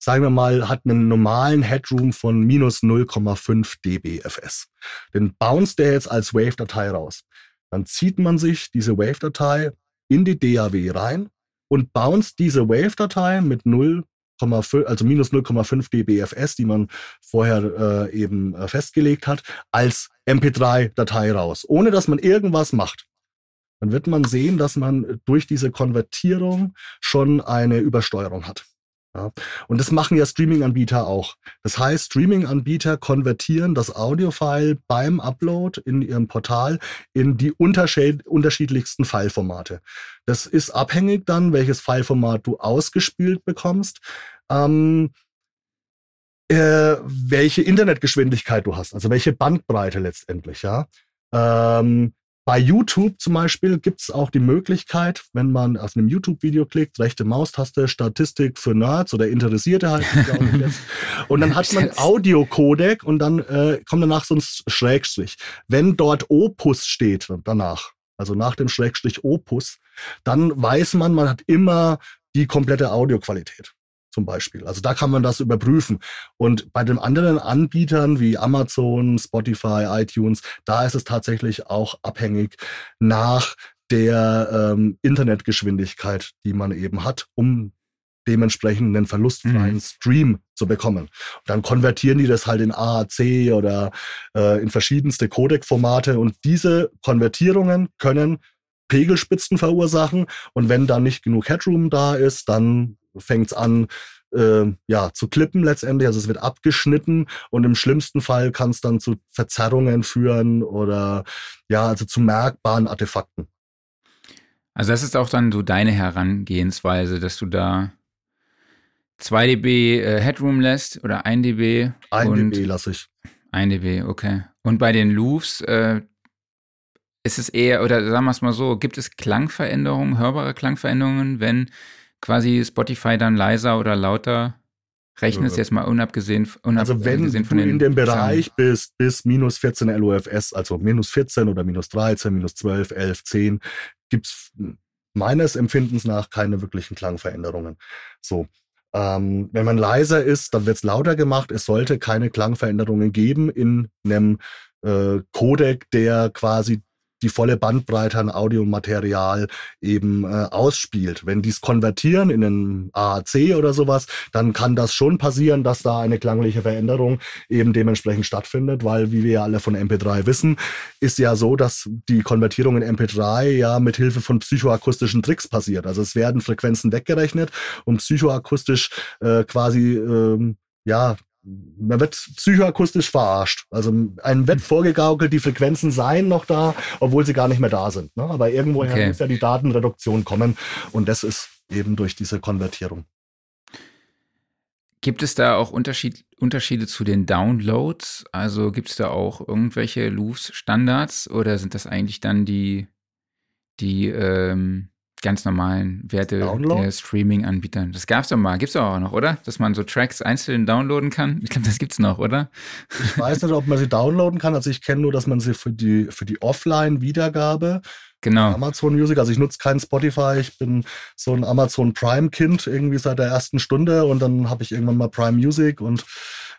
sagen wir mal, hat einen normalen Headroom von minus 0,5 dBFS. Den bounce der jetzt als Wave-Datei raus. Dann zieht man sich diese Wave-Datei in die DAW rein und bounce diese Wave-Datei mit 0,5, also minus 0,5 dBFS, die man vorher äh, eben äh, festgelegt hat, als MP3-Datei raus, ohne dass man irgendwas macht. Dann wird man sehen, dass man durch diese Konvertierung schon eine Übersteuerung hat. Ja. Und das machen ja Streaming-Anbieter auch. Das heißt, Streaming-Anbieter konvertieren das Audio-File beim Upload in ihrem Portal in die unterschiedlichsten Fileformate. Das ist abhängig dann, welches Fileformat du ausgespielt bekommst. Ähm, äh, welche Internetgeschwindigkeit du hast, also welche Bandbreite letztendlich, ja. Ähm, bei YouTube zum Beispiel gibt es auch die Möglichkeit, wenn man auf einem YouTube-Video klickt, rechte Maustaste, Statistik für Nerds oder Interessierte halt. und dann hat man Audio-Codec und dann äh, kommt danach so ein Schrägstrich. Wenn dort Opus steht danach, also nach dem Schrägstrich Opus, dann weiß man, man hat immer die komplette Audioqualität zum Beispiel. Also da kann man das überprüfen. Und bei den anderen Anbietern wie Amazon, Spotify, iTunes, da ist es tatsächlich auch abhängig nach der ähm, Internetgeschwindigkeit, die man eben hat, um dementsprechend einen verlustfreien mhm. Stream zu bekommen. Und dann konvertieren die das halt in AAC oder äh, in verschiedenste Codec-Formate und diese Konvertierungen können Pegelspitzen verursachen und wenn dann nicht genug Headroom da ist, dann fängt es an, äh, ja, zu klippen letztendlich. Also es wird abgeschnitten und im schlimmsten Fall kann es dann zu Verzerrungen führen oder ja, also zu merkbaren Artefakten.
Also das ist auch dann so deine Herangehensweise, dass du da 2 dB äh, Headroom lässt oder 1 dB?
1 dB lasse ich.
1 dB, okay. Und bei den Louvs äh, ist es eher, oder sagen wir es mal so, gibt es Klangveränderungen, hörbare Klangveränderungen, wenn quasi Spotify dann leiser oder lauter rechnest, jetzt mal unabgesehen, unabgesehen
also wenn
von
du in dem Bereich Zahlen. bist bis minus 14 LUFS, also minus 14 oder minus 13, minus 12, 11, 10, gibt's meines Empfindens nach keine wirklichen Klangveränderungen. So. Ähm, wenn man leiser ist, dann wird's lauter gemacht. Es sollte keine Klangveränderungen geben in einem äh, Codec, der quasi die volle Bandbreite an Audiomaterial eben äh, ausspielt. Wenn die es konvertieren in einen AAC oder sowas, dann kann das schon passieren, dass da eine klangliche Veränderung eben dementsprechend stattfindet, weil wie wir ja alle von MP3 wissen, ist ja so, dass die Konvertierung in MP3 ja mit Hilfe von psychoakustischen Tricks passiert. Also es werden Frequenzen weggerechnet und psychoakustisch äh, quasi ähm, ja, man wird psychoakustisch verarscht. Also einem wird vorgegaukelt, die Frequenzen seien noch da, obwohl sie gar nicht mehr da sind. Ne? Aber irgendwoher okay. muss ja die Datenreduktion kommen und das ist eben durch diese Konvertierung.
Gibt es da auch Unterschied, Unterschiede zu den Downloads? Also gibt es da auch irgendwelche Loops-Standards oder sind das eigentlich dann die, die ähm, ganz normalen Werte Download? der Streaming-Anbietern? Das gab es doch mal, gibt es auch noch, oder? Dass man so Tracks einzeln downloaden kann? Ich glaube, das gibt es noch, oder?
Ich weiß nicht, ob man sie downloaden kann. Also ich kenne nur, dass man sie für die, für die Offline-Wiedergabe
Genau.
Amazon Music. Also ich nutze keinen Spotify. Ich bin so ein Amazon Prime-Kind irgendwie seit der ersten Stunde und dann habe ich irgendwann mal Prime Music und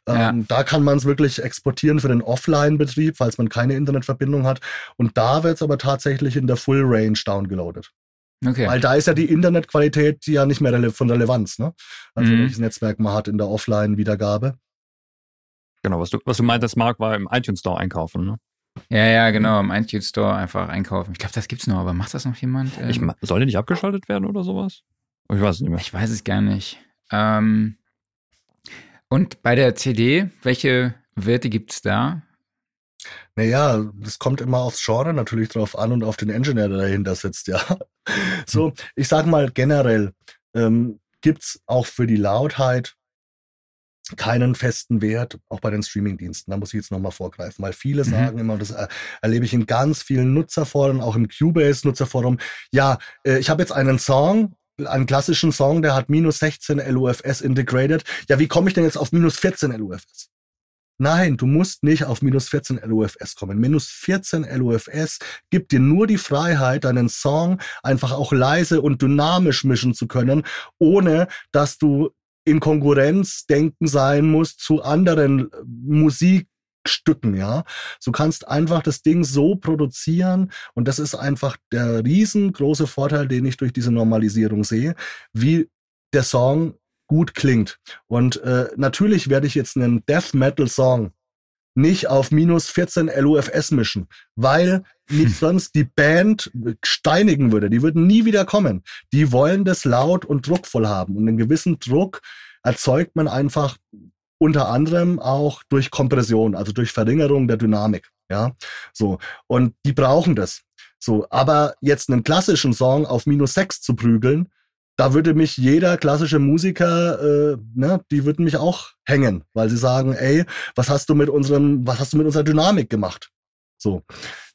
ähm, ja. da kann man es wirklich exportieren für den Offline-Betrieb, falls man keine Internetverbindung hat. Und da wird es aber tatsächlich in der Full Range downgeloadet. Okay. Weil da ist ja die Internetqualität ja nicht mehr rele von Relevanz, ne? Also mhm. welches Netzwerk man hat in der Offline-Wiedergabe.
Genau, was du, was du meintest, Marc, war im iTunes Store einkaufen, ne?
Ja, ja, genau, im iTunes Store einfach einkaufen. Ich glaube, das gibt's noch, aber macht das noch jemand?
Ähm, ich, soll der nicht abgeschaltet werden oder sowas?
Ich weiß es nicht mehr. Ich weiß es gar nicht. Ähm, und bei der CD, welche Werte gibt's da?
Naja, das kommt immer aufs Genre natürlich drauf an und auf den Engineer, der dahinter sitzt, ja. So, ich sag mal generell, ähm, gibt's auch für die Lautheit keinen festen Wert, auch bei den Streamingdiensten. Da muss ich jetzt nochmal vorgreifen, weil viele mhm. sagen immer, das erlebe ich in ganz vielen Nutzerforen, auch im Cubase-Nutzerforum, ja, äh, ich habe jetzt einen Song, einen klassischen Song, der hat minus 16 LUFS integrated. Ja, wie komme ich denn jetzt auf minus 14 LUFS? Nein, du musst nicht auf minus 14 LUFS kommen. Minus 14 LUFS gibt dir nur die Freiheit, deinen Song einfach auch leise und dynamisch mischen zu können, ohne dass du in Konkurrenz denken sein muss zu anderen äh, Musikstücken, ja. Du kannst einfach das Ding so produzieren und das ist einfach der riesengroße Vorteil, den ich durch diese Normalisierung sehe, wie der Song gut klingt. Und äh, natürlich werde ich jetzt einen Death Metal Song nicht auf minus 14 LUFS mischen, weil mich sonst die Band steinigen würde. Die würden nie wieder kommen. Die wollen das laut und druckvoll haben. Und einen gewissen Druck erzeugt man einfach unter anderem auch durch Kompression, also durch Verringerung der Dynamik. Ja, so. Und die brauchen das. So. Aber jetzt einen klassischen Song auf minus 6 zu prügeln, da würde mich jeder klassische Musiker, äh, ne, die würden mich auch hängen, weil sie sagen, ey, was hast du mit unserem, was hast du mit unserer Dynamik gemacht? So.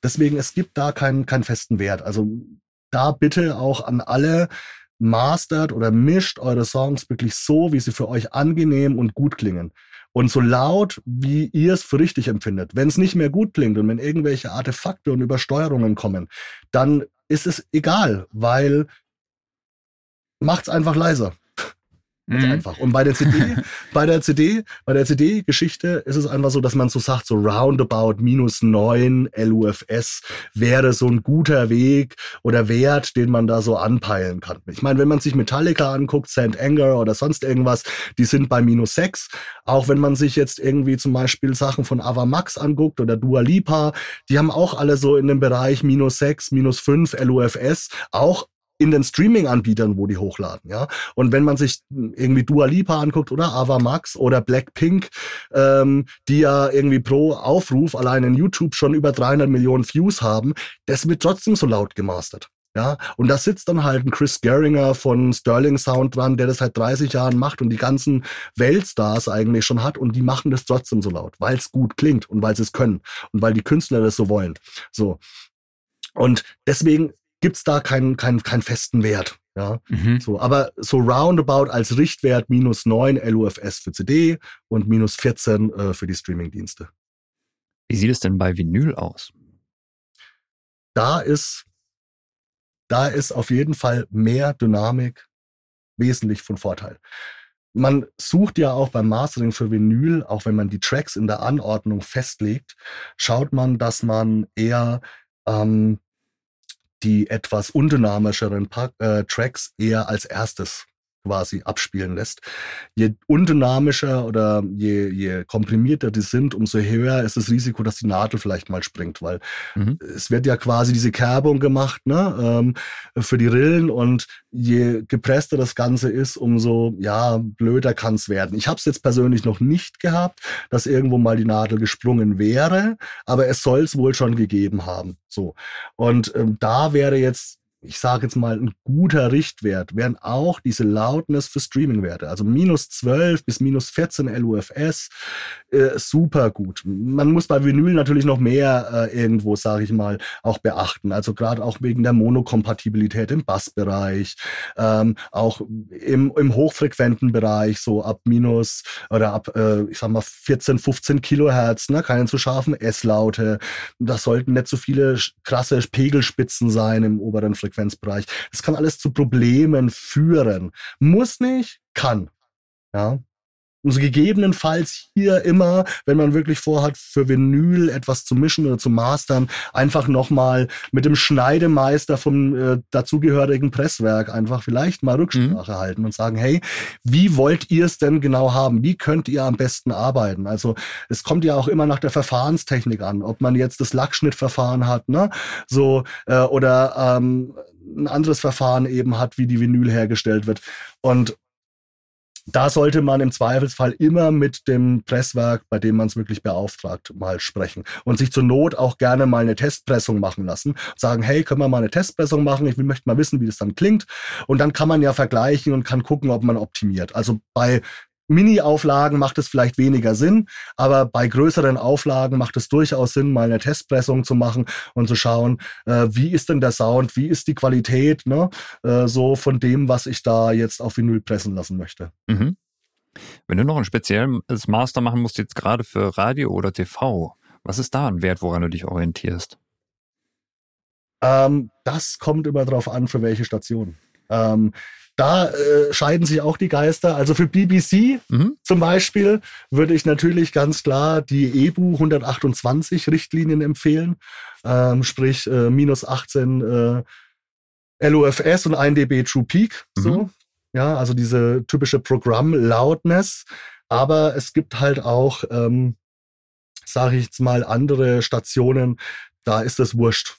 Deswegen, es gibt da keinen, keinen festen Wert. Also da bitte auch an alle mastert oder mischt eure Songs wirklich so, wie sie für euch angenehm und gut klingen. Und so laut, wie ihr es für richtig empfindet. Wenn es nicht mehr gut klingt und wenn irgendwelche Artefakte und Übersteuerungen kommen, dann ist es egal, weil macht's einfach leiser. Ganz mhm. einfach. Und bei der CD, bei der CD, bei der CD-Geschichte ist es einfach so, dass man so sagt, so roundabout minus neun LUFS wäre so ein guter Weg oder Wert, den man da so anpeilen kann. Ich meine, wenn man sich Metallica anguckt, St. Anger oder sonst irgendwas, die sind bei minus sechs. Auch wenn man sich jetzt irgendwie zum Beispiel Sachen von Ava Max anguckt oder Dua Lipa, die haben auch alle so in dem Bereich minus sechs, minus fünf LUFS. Auch in den Streaming-Anbietern, wo die hochladen, ja. Und wenn man sich irgendwie Dua Lipa anguckt oder Ava Max oder Blackpink, ähm, die ja irgendwie pro Aufruf allein in YouTube schon über 300 Millionen Views haben, das wird trotzdem so laut gemastert. Ja, und da sitzt dann halt ein Chris Geringer von Sterling Sound dran, der das seit 30 Jahren macht und die ganzen Weltstars eigentlich schon hat und die machen das trotzdem so laut, weil es gut klingt und weil sie es können und weil die Künstler das so wollen. So. Und deswegen gibt's da keinen, keinen, keinen festen Wert. Ja, mhm. so, aber so roundabout als Richtwert minus 9 LUFS für CD und minus 14 äh, für die Streamingdienste.
Wie sieht es denn bei Vinyl aus?
Da ist, da ist auf jeden Fall mehr Dynamik wesentlich von Vorteil. Man sucht ja auch beim Mastering für Vinyl, auch wenn man die Tracks in der Anordnung festlegt, schaut man, dass man eher ähm, die etwas undynamischeren pa äh, Tracks eher als erstes quasi abspielen lässt. Je undynamischer oder je, je komprimierter die sind, umso höher ist das Risiko, dass die Nadel vielleicht mal springt, weil mhm. es wird ja quasi diese Kerbung gemacht ne, ähm, für die Rillen und je gepresster das Ganze ist, umso ja blöder kann es werden. Ich habe es jetzt persönlich noch nicht gehabt, dass irgendwo mal die Nadel gesprungen wäre, aber es soll es wohl schon gegeben haben. So und ähm, da wäre jetzt ich sage jetzt mal, ein guter Richtwert wären auch diese Loudness für Streaming-Werte. Also minus 12 bis minus 14 LUFS, äh, super gut. Man muss bei Vinyl natürlich noch mehr äh, irgendwo, sage ich mal, auch beachten. Also gerade auch wegen der Monokompatibilität im Bassbereich, ähm, auch im, im hochfrequenten Bereich, so ab minus oder ab, äh, ich sag mal, 14, 15 Kilohertz, ne, keine zu scharfen S-Laute. Das sollten nicht so viele krasse Pegelspitzen sein im oberen Frequenz Frequenzbereich. Das kann alles zu Problemen führen. Muss nicht, kann. Ja. Und so gegebenenfalls hier immer, wenn man wirklich vorhat, für Vinyl etwas zu mischen oder zu mastern, einfach nochmal mit dem Schneidemeister vom äh, dazugehörigen Presswerk einfach vielleicht mal Rücksprache mhm. halten und sagen, hey, wie wollt ihr es denn genau haben? Wie könnt ihr am besten arbeiten? Also es kommt ja auch immer nach der Verfahrenstechnik an, ob man jetzt das Lackschnittverfahren hat, ne? So, äh, oder ähm, ein anderes Verfahren eben hat, wie die Vinyl hergestellt wird. Und da sollte man im Zweifelsfall immer mit dem Presswerk, bei dem man es wirklich beauftragt, mal sprechen und sich zur Not auch gerne mal eine Testpressung machen lassen. Sagen, hey, können wir mal eine Testpressung machen? Ich möchte mal wissen, wie das dann klingt. Und dann kann man ja vergleichen und kann gucken, ob man optimiert. Also bei Mini-Auflagen macht es vielleicht weniger Sinn, aber bei größeren Auflagen macht es durchaus Sinn, mal eine Testpressung zu machen und zu schauen, äh, wie ist denn der Sound, wie ist die Qualität, ne, äh, so von dem, was ich da jetzt auf Vinyl pressen lassen möchte. Mhm.
Wenn du noch ein spezielles Master machen musst, jetzt gerade für Radio oder TV, was ist da ein Wert, woran du dich orientierst?
Ähm, das kommt immer drauf an, für welche Station. Ähm, da äh, scheiden sich auch die Geister. Also für BBC mhm. zum Beispiel würde ich natürlich ganz klar die EBU 128 Richtlinien empfehlen, ähm, sprich äh, minus 18 äh, LOFS und 1 dB True Peak. Mhm. So. Ja, also diese typische Programm-Loudness. Aber es gibt halt auch, ähm, sage ich jetzt mal, andere Stationen, da ist es wurscht.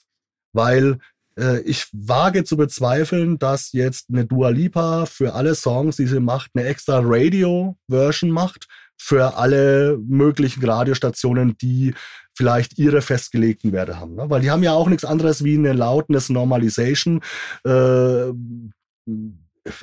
Weil äh, ich wage zu bezweifeln, dass jetzt eine Dua Lipa für alle Songs, die sie macht, eine extra Radio-Version macht für alle möglichen Radiostationen, die vielleicht ihre festgelegten Werte haben. Ne? Weil die haben ja auch nichts anderes wie eine Loudness Normalization. Äh,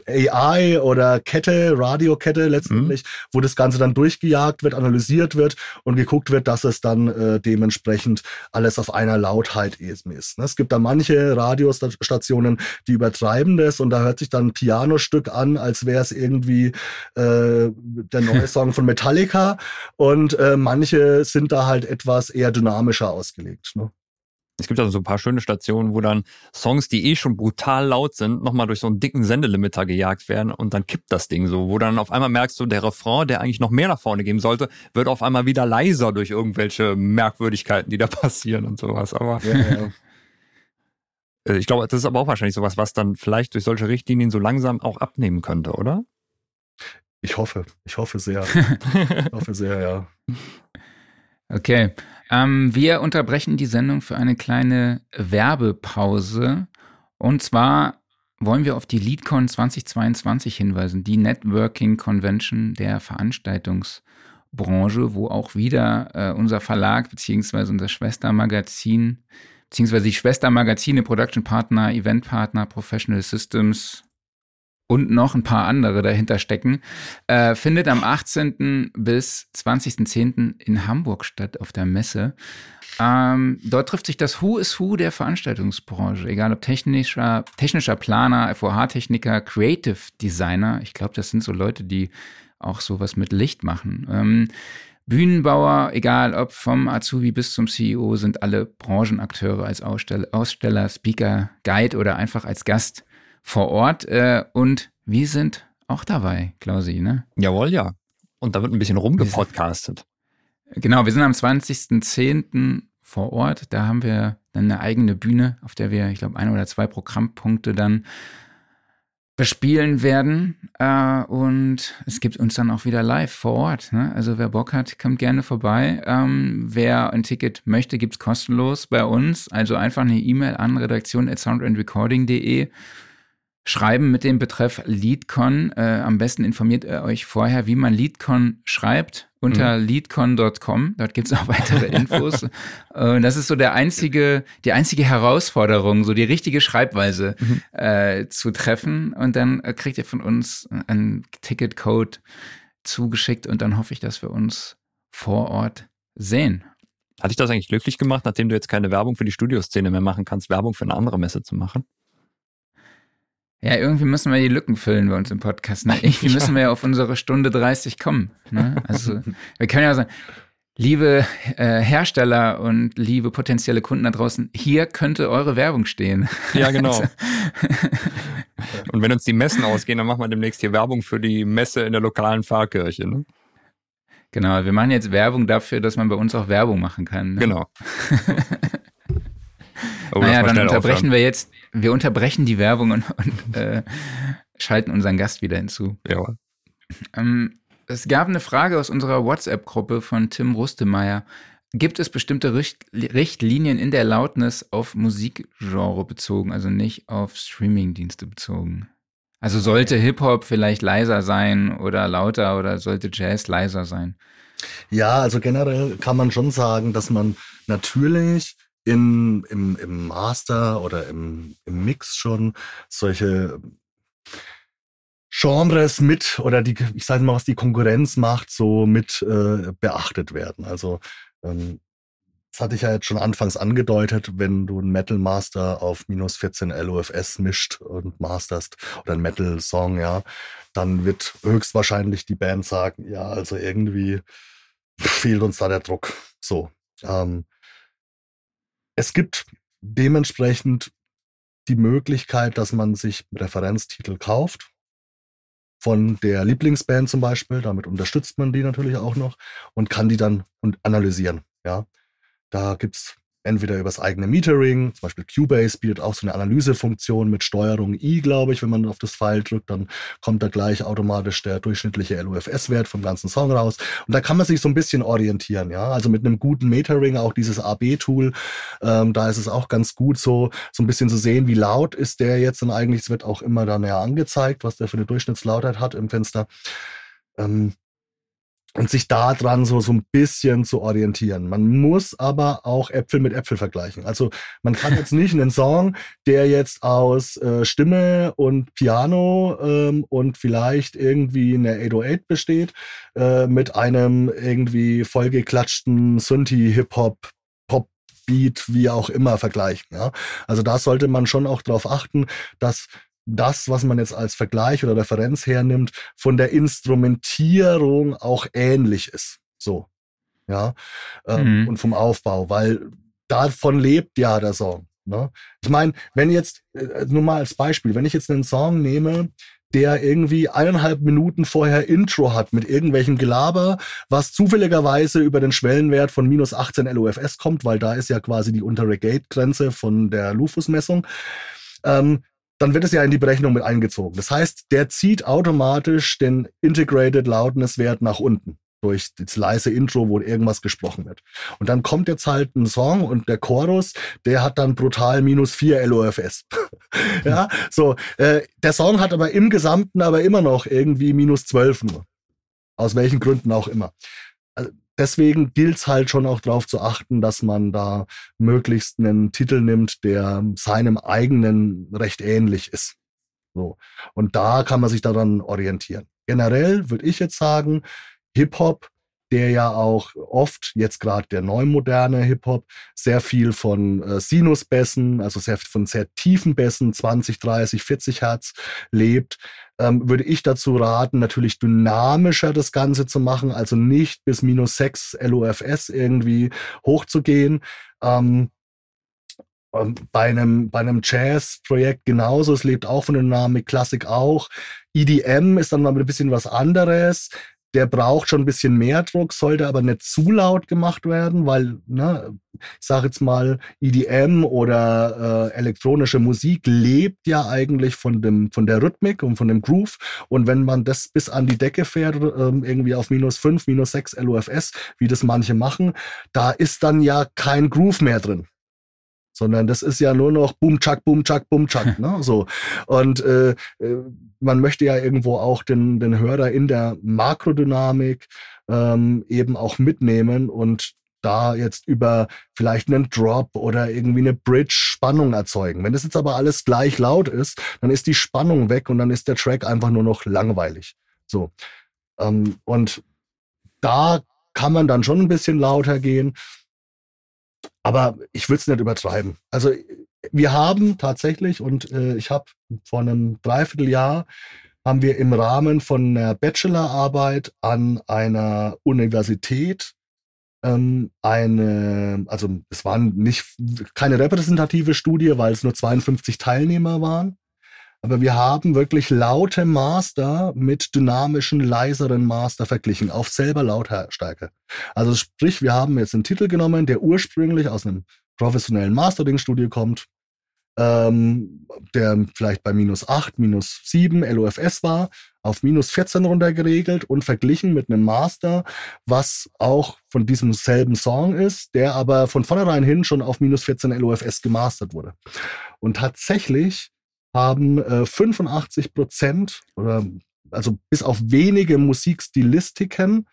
AI oder Kette, Radiokette letztendlich, mhm. wo das Ganze dann durchgejagt wird, analysiert wird und geguckt wird, dass es dann äh, dementsprechend alles auf einer Lautheit ist. Ne? Es gibt da manche Radiostationen, die übertreiben das und da hört sich dann ein Pianostück an, als wäre es irgendwie äh, der neue Song von Metallica und äh, manche sind da halt etwas eher dynamischer ausgelegt. Ne?
Es gibt also so ein paar schöne Stationen, wo dann Songs, die eh schon brutal laut sind, nochmal durch so einen dicken Sendelimiter gejagt werden und dann kippt das Ding so, wo dann auf einmal merkst du, der Refrain, der eigentlich noch mehr nach vorne geben sollte, wird auf einmal wieder leiser durch irgendwelche Merkwürdigkeiten, die da passieren und sowas. Aber ja, ja. Äh, ich glaube, das ist aber auch wahrscheinlich sowas, was dann vielleicht durch solche Richtlinien so langsam auch abnehmen könnte, oder?
Ich hoffe, ich hoffe sehr. ich hoffe sehr, ja.
Okay. Ähm, wir unterbrechen die Sendung für eine kleine Werbepause. Und zwar wollen wir auf die LeadCon 2022 hinweisen, die Networking Convention der Veranstaltungsbranche, wo auch wieder äh, unser Verlag beziehungsweise unser Schwestermagazin beziehungsweise die Schwestermagazine, Production Partner, Event Partner, Professional Systems, und noch ein paar andere dahinter stecken, äh, findet am 18. bis 20.10. in Hamburg statt auf der Messe. Ähm, dort trifft sich das Who is Who der Veranstaltungsbranche, egal ob technischer, technischer Planer, FOH-Techniker, Creative Designer. Ich glaube, das sind so Leute, die auch sowas mit Licht machen. Ähm, Bühnenbauer, egal ob vom Azubi bis zum CEO, sind alle Branchenakteure als Aussteller, Aussteller Speaker, Guide oder einfach als Gast vor Ort äh, und wir sind auch dabei, Klausi, ne?
Jawohl, ja. Und da wird ein bisschen rumgepodcastet.
Genau, wir sind am 20.10. vor Ort. Da haben wir dann eine eigene Bühne, auf der wir, ich glaube, ein oder zwei Programmpunkte dann bespielen werden. Äh, und es gibt uns dann auch wieder live vor Ort. Ne? Also wer Bock hat, kommt gerne vorbei. Ähm, wer ein Ticket möchte, gibt's kostenlos bei uns. Also einfach eine E-Mail an redaktion at soundandrecording.de schreiben mit dem Betreff LeadCon. Äh, am besten informiert ihr euch vorher, wie man LeadCon schreibt unter mhm. leadcon.com. Dort gibt es auch weitere Infos. äh, das ist so der einzige, die einzige Herausforderung, so die richtige Schreibweise mhm. äh, zu treffen. Und dann äh, kriegt ihr von uns einen Ticketcode zugeschickt und dann hoffe ich, dass wir uns vor Ort sehen.
Hat dich das eigentlich glücklich gemacht, nachdem du jetzt keine Werbung für die Studioszene mehr machen kannst, Werbung für eine andere Messe zu machen?
Ja, irgendwie müssen wir die Lücken füllen bei uns im Podcast. Ne? Irgendwie ja. müssen wir ja auf unsere Stunde 30 kommen. Ne? Also wir können ja sagen, liebe äh, Hersteller und liebe potenzielle Kunden da draußen, hier könnte eure Werbung stehen.
Ja, genau. Also und wenn uns die Messen ausgehen, dann machen wir demnächst hier Werbung für die Messe in der lokalen Pfarrkirche. Ne?
Genau, wir machen jetzt Werbung dafür, dass man bei uns auch Werbung machen kann.
Ne? Genau.
oh, naja, dann unterbrechen aufhören. wir jetzt wir unterbrechen die Werbung und, und äh, schalten unseren Gast wieder hinzu.
Ja.
Ähm, es gab eine Frage aus unserer WhatsApp-Gruppe von Tim Rustemeyer. Gibt es bestimmte Richt Richtlinien in der Lautness auf Musikgenre bezogen, also nicht auf Streamingdienste bezogen? Also sollte Hip-Hop vielleicht leiser sein oder lauter oder sollte Jazz leiser sein?
Ja, also generell kann man schon sagen, dass man natürlich in, im, im Master oder im, im Mix schon solche Genres mit oder die, ich sage mal, was die Konkurrenz macht, so mit äh, beachtet werden. Also ähm, das hatte ich ja jetzt schon anfangs angedeutet, wenn du einen Metal Master auf minus 14 LOFS mischt und masterst oder einen Metal Song, ja, dann wird höchstwahrscheinlich die Band sagen, ja, also irgendwie fehlt uns da der Druck. So. Ähm, es gibt dementsprechend die Möglichkeit, dass man sich Referenztitel kauft. Von der Lieblingsband zum Beispiel, damit unterstützt man die natürlich auch noch und kann die dann analysieren. Ja, da gibt's entweder übers eigene Metering, zum Beispiel Cubase bietet auch so eine Analysefunktion mit Steuerung I, glaube ich, wenn man auf das Pfeil drückt, dann kommt da gleich automatisch der durchschnittliche LUFS-Wert vom ganzen Song raus. Und da kann man sich so ein bisschen orientieren, ja. Also mit einem guten Metering, auch dieses AB-Tool, ähm, da ist es auch ganz gut, so, so ein bisschen zu sehen, wie laut ist der jetzt und eigentlich, es wird auch immer da näher angezeigt, was der für eine Durchschnittslautheit hat im Fenster. Ähm, und sich daran so, so ein bisschen zu orientieren. Man muss aber auch Äpfel mit Äpfel vergleichen. Also man kann jetzt nicht einen Song, der jetzt aus äh, Stimme und Piano ähm, und vielleicht irgendwie eine 808 besteht, äh, mit einem irgendwie vollgeklatschten Synthi-Hip-Hop Beat, wie auch immer vergleichen. Ja? Also da sollte man schon auch darauf achten, dass das, was man jetzt als Vergleich oder Referenz hernimmt, von der Instrumentierung auch ähnlich ist. So. Ja. Ähm, mhm. Und vom Aufbau, weil davon lebt ja der Song. Ne? Ich meine, wenn jetzt, äh, nur mal als Beispiel, wenn ich jetzt einen Song nehme, der irgendwie eineinhalb Minuten vorher Intro hat mit irgendwelchem Gelaber, was zufälligerweise über den Schwellenwert von minus 18 LOFS kommt, weil da ist ja quasi die untere Gate-Grenze von der Lufus-Messung. Ähm, dann wird es ja in die Berechnung mit eingezogen. Das heißt, der zieht automatisch den Integrated Loudness Wert nach unten durch das leise Intro, wo irgendwas gesprochen wird. Und dann kommt jetzt halt ein Song und der Chorus, der hat dann brutal minus 4 LOFS. ja, so. Äh, der Song hat aber im Gesamten aber immer noch irgendwie minus 12 nur. Aus welchen Gründen auch immer. Also, deswegen gilt es halt schon auch darauf zu achten, dass man da möglichst einen Titel nimmt, der seinem eigenen recht ähnlich ist. So. Und da kann man sich daran orientieren. Generell würde ich jetzt sagen, Hip-Hop, der ja auch oft, jetzt gerade der neumoderne Hip-Hop, sehr viel von äh, Sinusbässen, also sehr von sehr tiefen Bässen, 20, 30, 40 Hertz lebt, ähm, würde ich dazu raten, natürlich dynamischer das Ganze zu machen, also nicht bis minus 6 LOFS irgendwie hochzugehen. Ähm, ähm, bei einem, bei einem Jazz-Projekt genauso. Es lebt auch von Dynamik, Klassik auch. EDM ist dann mal ein bisschen was anderes der braucht schon ein bisschen mehr Druck, sollte aber nicht zu laut gemacht werden, weil, ne, ich sage jetzt mal, EDM oder äh, elektronische Musik lebt ja eigentlich von dem von der Rhythmik und von dem Groove. Und wenn man das bis an die Decke fährt, ähm, irgendwie auf minus 5, minus 6 LOFS, wie das manche machen, da ist dann ja kein Groove mehr drin. Sondern das ist ja nur noch Boom, Chuck, Boom, Chuck, Boom, Chuck. ne? so. Und äh, äh, man möchte ja irgendwo auch den, den Hörer in der Makrodynamik ähm, eben auch mitnehmen und da jetzt über vielleicht einen Drop oder irgendwie eine Bridge Spannung erzeugen. Wenn das jetzt aber alles gleich laut ist, dann ist die Spannung weg und dann ist der Track einfach nur noch langweilig. So. Ähm, und da kann man dann schon ein bisschen lauter gehen. Aber ich will es nicht übertreiben. Also wir haben tatsächlich, und äh, ich habe vor einem Dreivierteljahr, haben wir im Rahmen von einer Bachelorarbeit an einer Universität ähm, eine, also es waren nicht keine repräsentative Studie, weil es nur 52 Teilnehmer waren. Aber wir haben wirklich laute Master mit dynamischen, leiseren Master verglichen, auf selber Lautstärke. Also sprich, wir haben jetzt einen Titel genommen, der ursprünglich aus einem professionellen Mastering-Studio kommt, ähm, der vielleicht bei minus 8, minus 7 LOFS war, auf minus 14 runtergeregelt und verglichen mit einem Master, was auch von diesem selben Song ist, der aber von vornherein hin schon auf minus 14 LOFS gemastert wurde. Und tatsächlich haben äh, 85 Prozent oder also bis auf wenige Musikstilistiken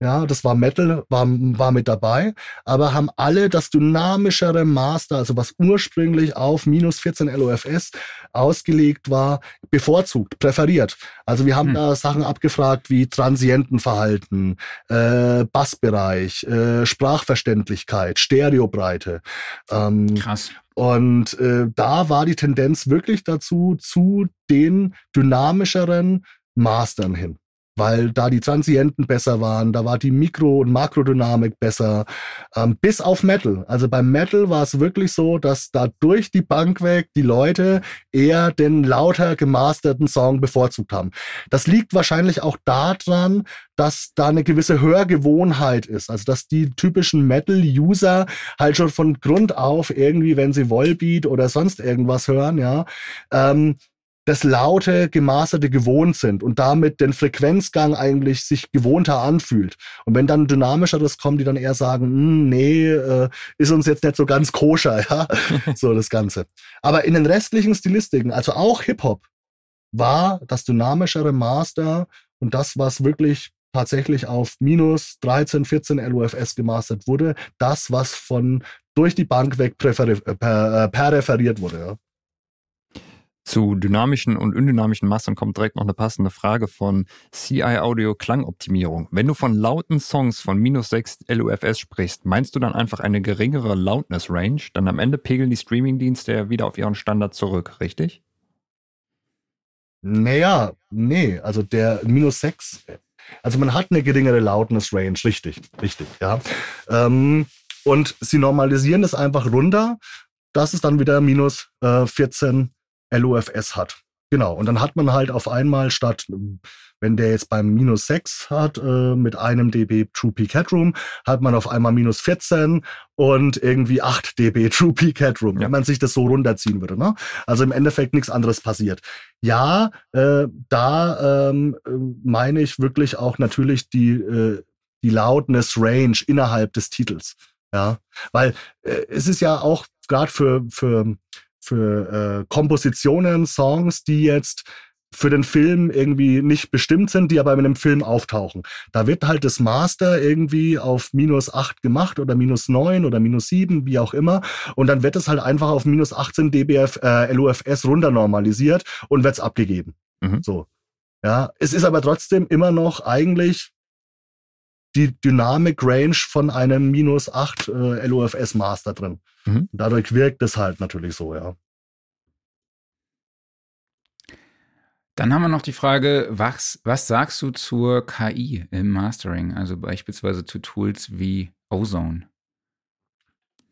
ja, das war Metal, war, war mit dabei, aber haben alle das dynamischere Master, also was ursprünglich auf minus 14 LOFS ausgelegt war, bevorzugt, präferiert. Also wir haben hm. da Sachen abgefragt wie Transientenverhalten, äh, Bassbereich, äh, Sprachverständlichkeit, Stereobreite.
Ähm, Krass.
Und äh, da war die Tendenz wirklich dazu, zu den dynamischeren Mastern hin weil da die Transienten besser waren, da war die Mikro- und Makrodynamik besser, ähm, bis auf Metal. Also beim Metal war es wirklich so, dass da durch die Bank weg die Leute eher den lauter gemasterten Song bevorzugt haben. Das liegt wahrscheinlich auch daran, dass da eine gewisse Hörgewohnheit ist. Also dass die typischen Metal-User halt schon von Grund auf irgendwie, wenn sie Volbeat oder sonst irgendwas hören, ja, ähm, das laute, gemasterte gewohnt sind und damit den Frequenzgang eigentlich sich gewohnter anfühlt. Und wenn dann dynamischeres kommt, die dann eher sagen, hm, nee, äh, ist uns jetzt nicht so ganz koscher, ja, so das Ganze. Aber in den restlichen Stilistiken, also auch Hip-Hop, war das dynamischere Master und das, was wirklich tatsächlich auf minus 13, 14 LUFS gemastert wurde, das, was von durch die Bank weg präferi- äh, per, äh, perreferiert wurde. Ja.
Zu dynamischen und undynamischen Mastern kommt direkt noch eine passende Frage von CI Audio Klangoptimierung. Wenn du von lauten Songs von minus 6 LUFS sprichst, meinst du dann einfach eine geringere Loudness Range? Dann am Ende pegeln die Streamingdienste ja wieder auf ihren Standard zurück, richtig?
Naja, nee, also der minus 6, also man hat eine geringere Loudness Range, richtig, richtig, ja. Ähm, und sie normalisieren das einfach runter, dass es dann wieder minus äh, 14 LOFS hat. Genau. Und dann hat man halt auf einmal statt, wenn der jetzt beim minus 6 hat, äh, mit einem dB True Peak Headroom, hat man auf einmal minus 14 und irgendwie 8 dB True Peak Headroom, ja. wenn man sich das so runterziehen würde. Ne? Also im Endeffekt nichts anderes passiert. Ja, äh, da ähm, meine ich wirklich auch natürlich die, äh, die Loudness Range innerhalb des Titels. Ja, weil äh, es ist ja auch gerade für, für für äh, Kompositionen, Songs, die jetzt für den Film irgendwie nicht bestimmt sind, die aber in einem Film auftauchen. Da wird halt das Master irgendwie auf minus 8 gemacht oder minus 9 oder minus 7, wie auch immer. Und dann wird es halt einfach auf minus 18 dBF, äh, LUFS runter normalisiert und wird's abgegeben. Mhm. So. Ja, es ist aber trotzdem immer noch eigentlich die Dynamic Range von einem minus 8 äh, LOFS Master drin. Mhm. Dadurch wirkt es halt natürlich so, ja.
Dann haben wir noch die Frage, was, was sagst du zur KI im Mastering, also beispielsweise zu Tools wie Ozone?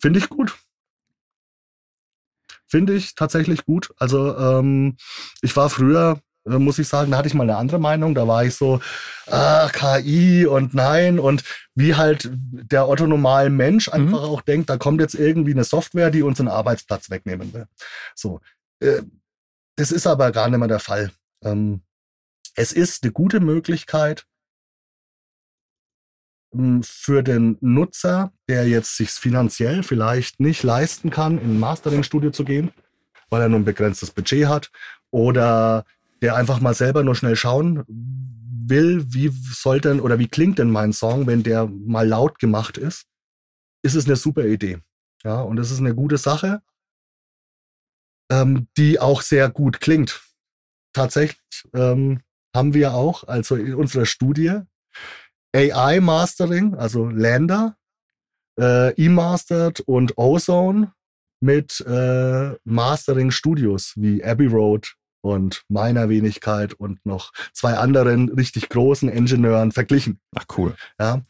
Finde ich gut. Finde ich tatsächlich gut. Also ähm, ich war früher muss ich sagen, da hatte ich mal eine andere Meinung. Da war ich so, ah, KI und nein. Und wie halt der Otto normal Mensch mhm. einfach mhm. auch denkt, da kommt jetzt irgendwie eine Software, die uns einen Arbeitsplatz wegnehmen will. So. Äh, das ist aber gar nicht mehr der Fall. Ähm, es ist eine gute Möglichkeit, hm, für den Nutzer, der jetzt sich finanziell vielleicht nicht leisten kann, in ein Mastering-Studio zu gehen, weil er nur ein begrenztes Budget hat, oder der einfach mal selber nur schnell schauen will, wie soll denn oder wie klingt denn mein Song, wenn der mal laut gemacht ist, ist es eine super Idee. Ja, und es ist eine gute Sache, ähm, die auch sehr gut klingt. Tatsächlich ähm, haben wir auch, also in unserer Studie, AI Mastering, also Lander, äh, E-Mastered und Ozone mit äh, Mastering Studios wie Abbey Road und meiner Wenigkeit und noch zwei anderen richtig großen Ingenieuren verglichen.
Ach cool.
Ja.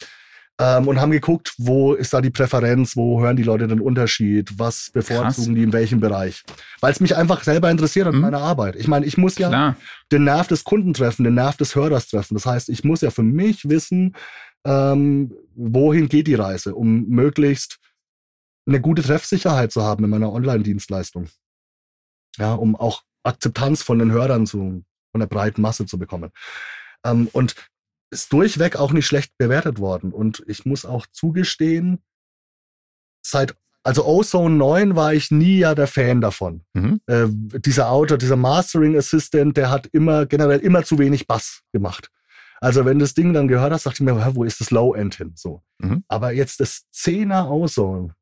Ähm, und haben geguckt, wo ist da die Präferenz, wo hören die Leute den Unterschied, was bevorzugen Krass. die in welchem Bereich. Weil es mich einfach selber interessiert an mhm. meiner Arbeit. Ich meine, ich muss ja Klar. den Nerv des Kunden treffen, den Nerv des Hörers treffen. Das heißt, ich muss ja für mich wissen, ähm, wohin geht die Reise, um möglichst eine gute Treffsicherheit zu haben in meiner Online-Dienstleistung. Ja, um auch Akzeptanz von den Hörern zu, von der breiten Masse zu bekommen. Ähm, und ist durchweg auch nicht schlecht bewertet worden. Und ich muss auch zugestehen, seit, also Ozone 9 war ich nie ja der Fan davon. Mhm. Äh, dieser Autor, dieser Mastering Assistant, der hat immer, generell immer zu wenig Bass gemacht. Also wenn das Ding dann gehört hast, dachte ich mir, wo ist das Low End hin? So. Mhm. Aber jetzt das 10er Ozone.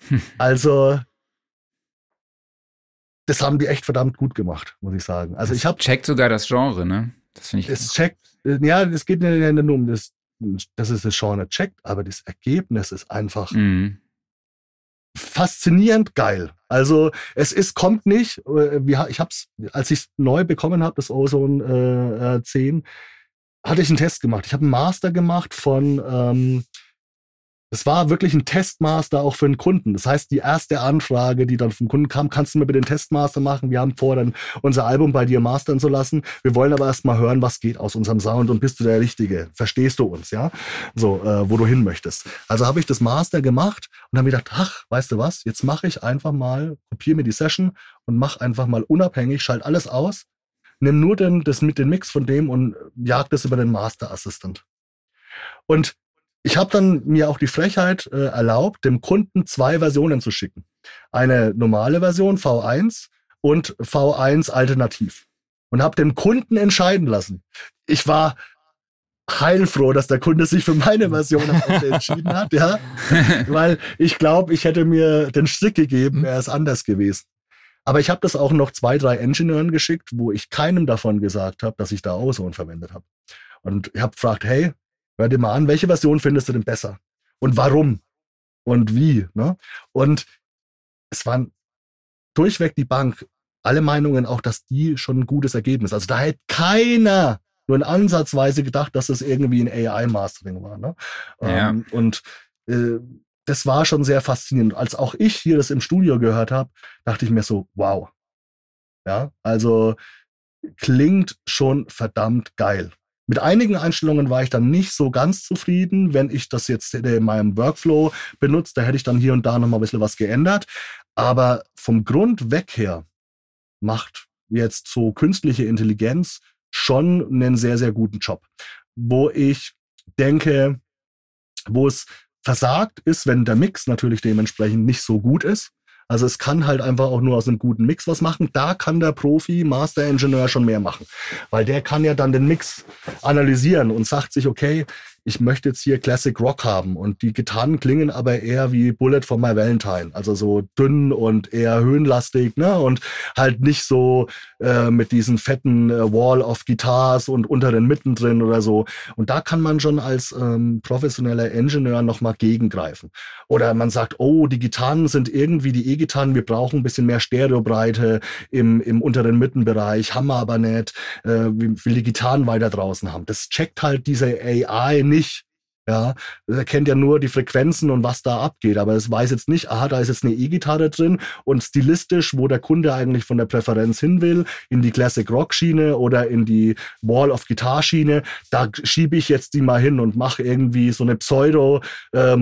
also das haben die echt verdammt gut gemacht, muss ich sagen. Also
das
ich habe
checkt sogar das Genre, ne? Das finde ich.
Es checkt, ja, es geht nicht nur um das, dass es das Genre checkt, aber das Ergebnis ist einfach mhm. faszinierend geil. Also es ist kommt nicht. Äh, ich habe es, als ich es neu bekommen habe, das Ozone äh, 10, äh, hatte ich einen Test gemacht. Ich habe einen Master gemacht von ähm, es war wirklich ein Testmaster auch für den Kunden. Das heißt, die erste Anfrage, die dann vom Kunden kam, kannst du mir bitte den Testmaster machen? Wir haben vor, dann unser Album bei dir mastern zu lassen. Wir wollen aber erst mal hören, was geht aus unserem Sound und bist du der Richtige? Verstehst du uns, ja? So, äh, wo du hin möchtest. Also habe ich das Master gemacht und habe mir gedacht, ach, weißt du was? Jetzt mache ich einfach mal, kopiere mir die Session und mach einfach mal unabhängig, schalt alles aus, nimm nur den, das mit den Mix von dem und jag das über den Master Assistant. Und ich habe dann mir auch die Frechheit äh, erlaubt, dem Kunden zwei Versionen zu schicken. Eine normale Version V1 und V1 alternativ. Und habe den Kunden entscheiden lassen. Ich war heilfroh, dass der Kunde sich für meine Version entschieden hat, ja, weil ich glaube, ich hätte mir den Strick gegeben, wäre es anders gewesen. Aber ich habe das auch noch zwei, drei Ingenieuren geschickt, wo ich keinem davon gesagt habe, dass ich da Ozone verwendet habe. Und ich habe gefragt, hey, Hör dir mal an, welche Version findest du denn besser? Und warum? Und wie? Ne? Und es waren durchweg die Bank, alle Meinungen auch, dass die schon ein gutes Ergebnis. Also da hätte keiner nur in Ansatzweise gedacht, dass das irgendwie ein AI-Mastering war. Ne? Ja. Ähm, und äh, das war schon sehr faszinierend. Als auch ich hier das im Studio gehört habe, dachte ich mir so, wow. Ja, also klingt schon verdammt geil. Mit einigen Einstellungen war ich dann nicht so ganz zufrieden. Wenn ich das jetzt in meinem Workflow benutze, da hätte ich dann hier und da noch mal ein bisschen was geändert. Aber vom Grund weg her macht jetzt so künstliche Intelligenz schon einen sehr, sehr guten Job. Wo ich denke, wo es versagt ist, wenn der Mix natürlich dementsprechend nicht so gut ist. Also es kann halt einfach auch nur aus einem guten Mix was machen. Da kann der Profi, Master Engineer schon mehr machen. Weil der kann ja dann den Mix analysieren und sagt sich, okay, ich möchte jetzt hier Classic Rock haben und die Gitarren klingen aber eher wie Bullet von My Valentine, also so dünn und eher höhenlastig, ne? Und halt nicht so äh, mit diesen fetten äh, Wall of Guitars und unteren mittendrin oder so. Und da kann man schon als ähm, professioneller Ingenieur nochmal gegengreifen. Oder man sagt, oh, die Gitarren sind irgendwie die E-Gitarren, wir brauchen ein bisschen mehr Stereobreite im, im unteren Mittenbereich, haben wir aber nicht, äh, will die Gitarren weiter draußen haben. Das checkt halt diese AI nicht nicht. Ja, er kennt ja nur die Frequenzen und was da abgeht, aber es weiß jetzt nicht, aha, da ist jetzt eine E-Gitarre drin und stilistisch, wo der Kunde eigentlich von der Präferenz hin will, in die Classic Rock Schiene oder in die Wall of Guitar Schiene, da schiebe ich jetzt die mal hin und mache irgendwie so eine Pseudo äh,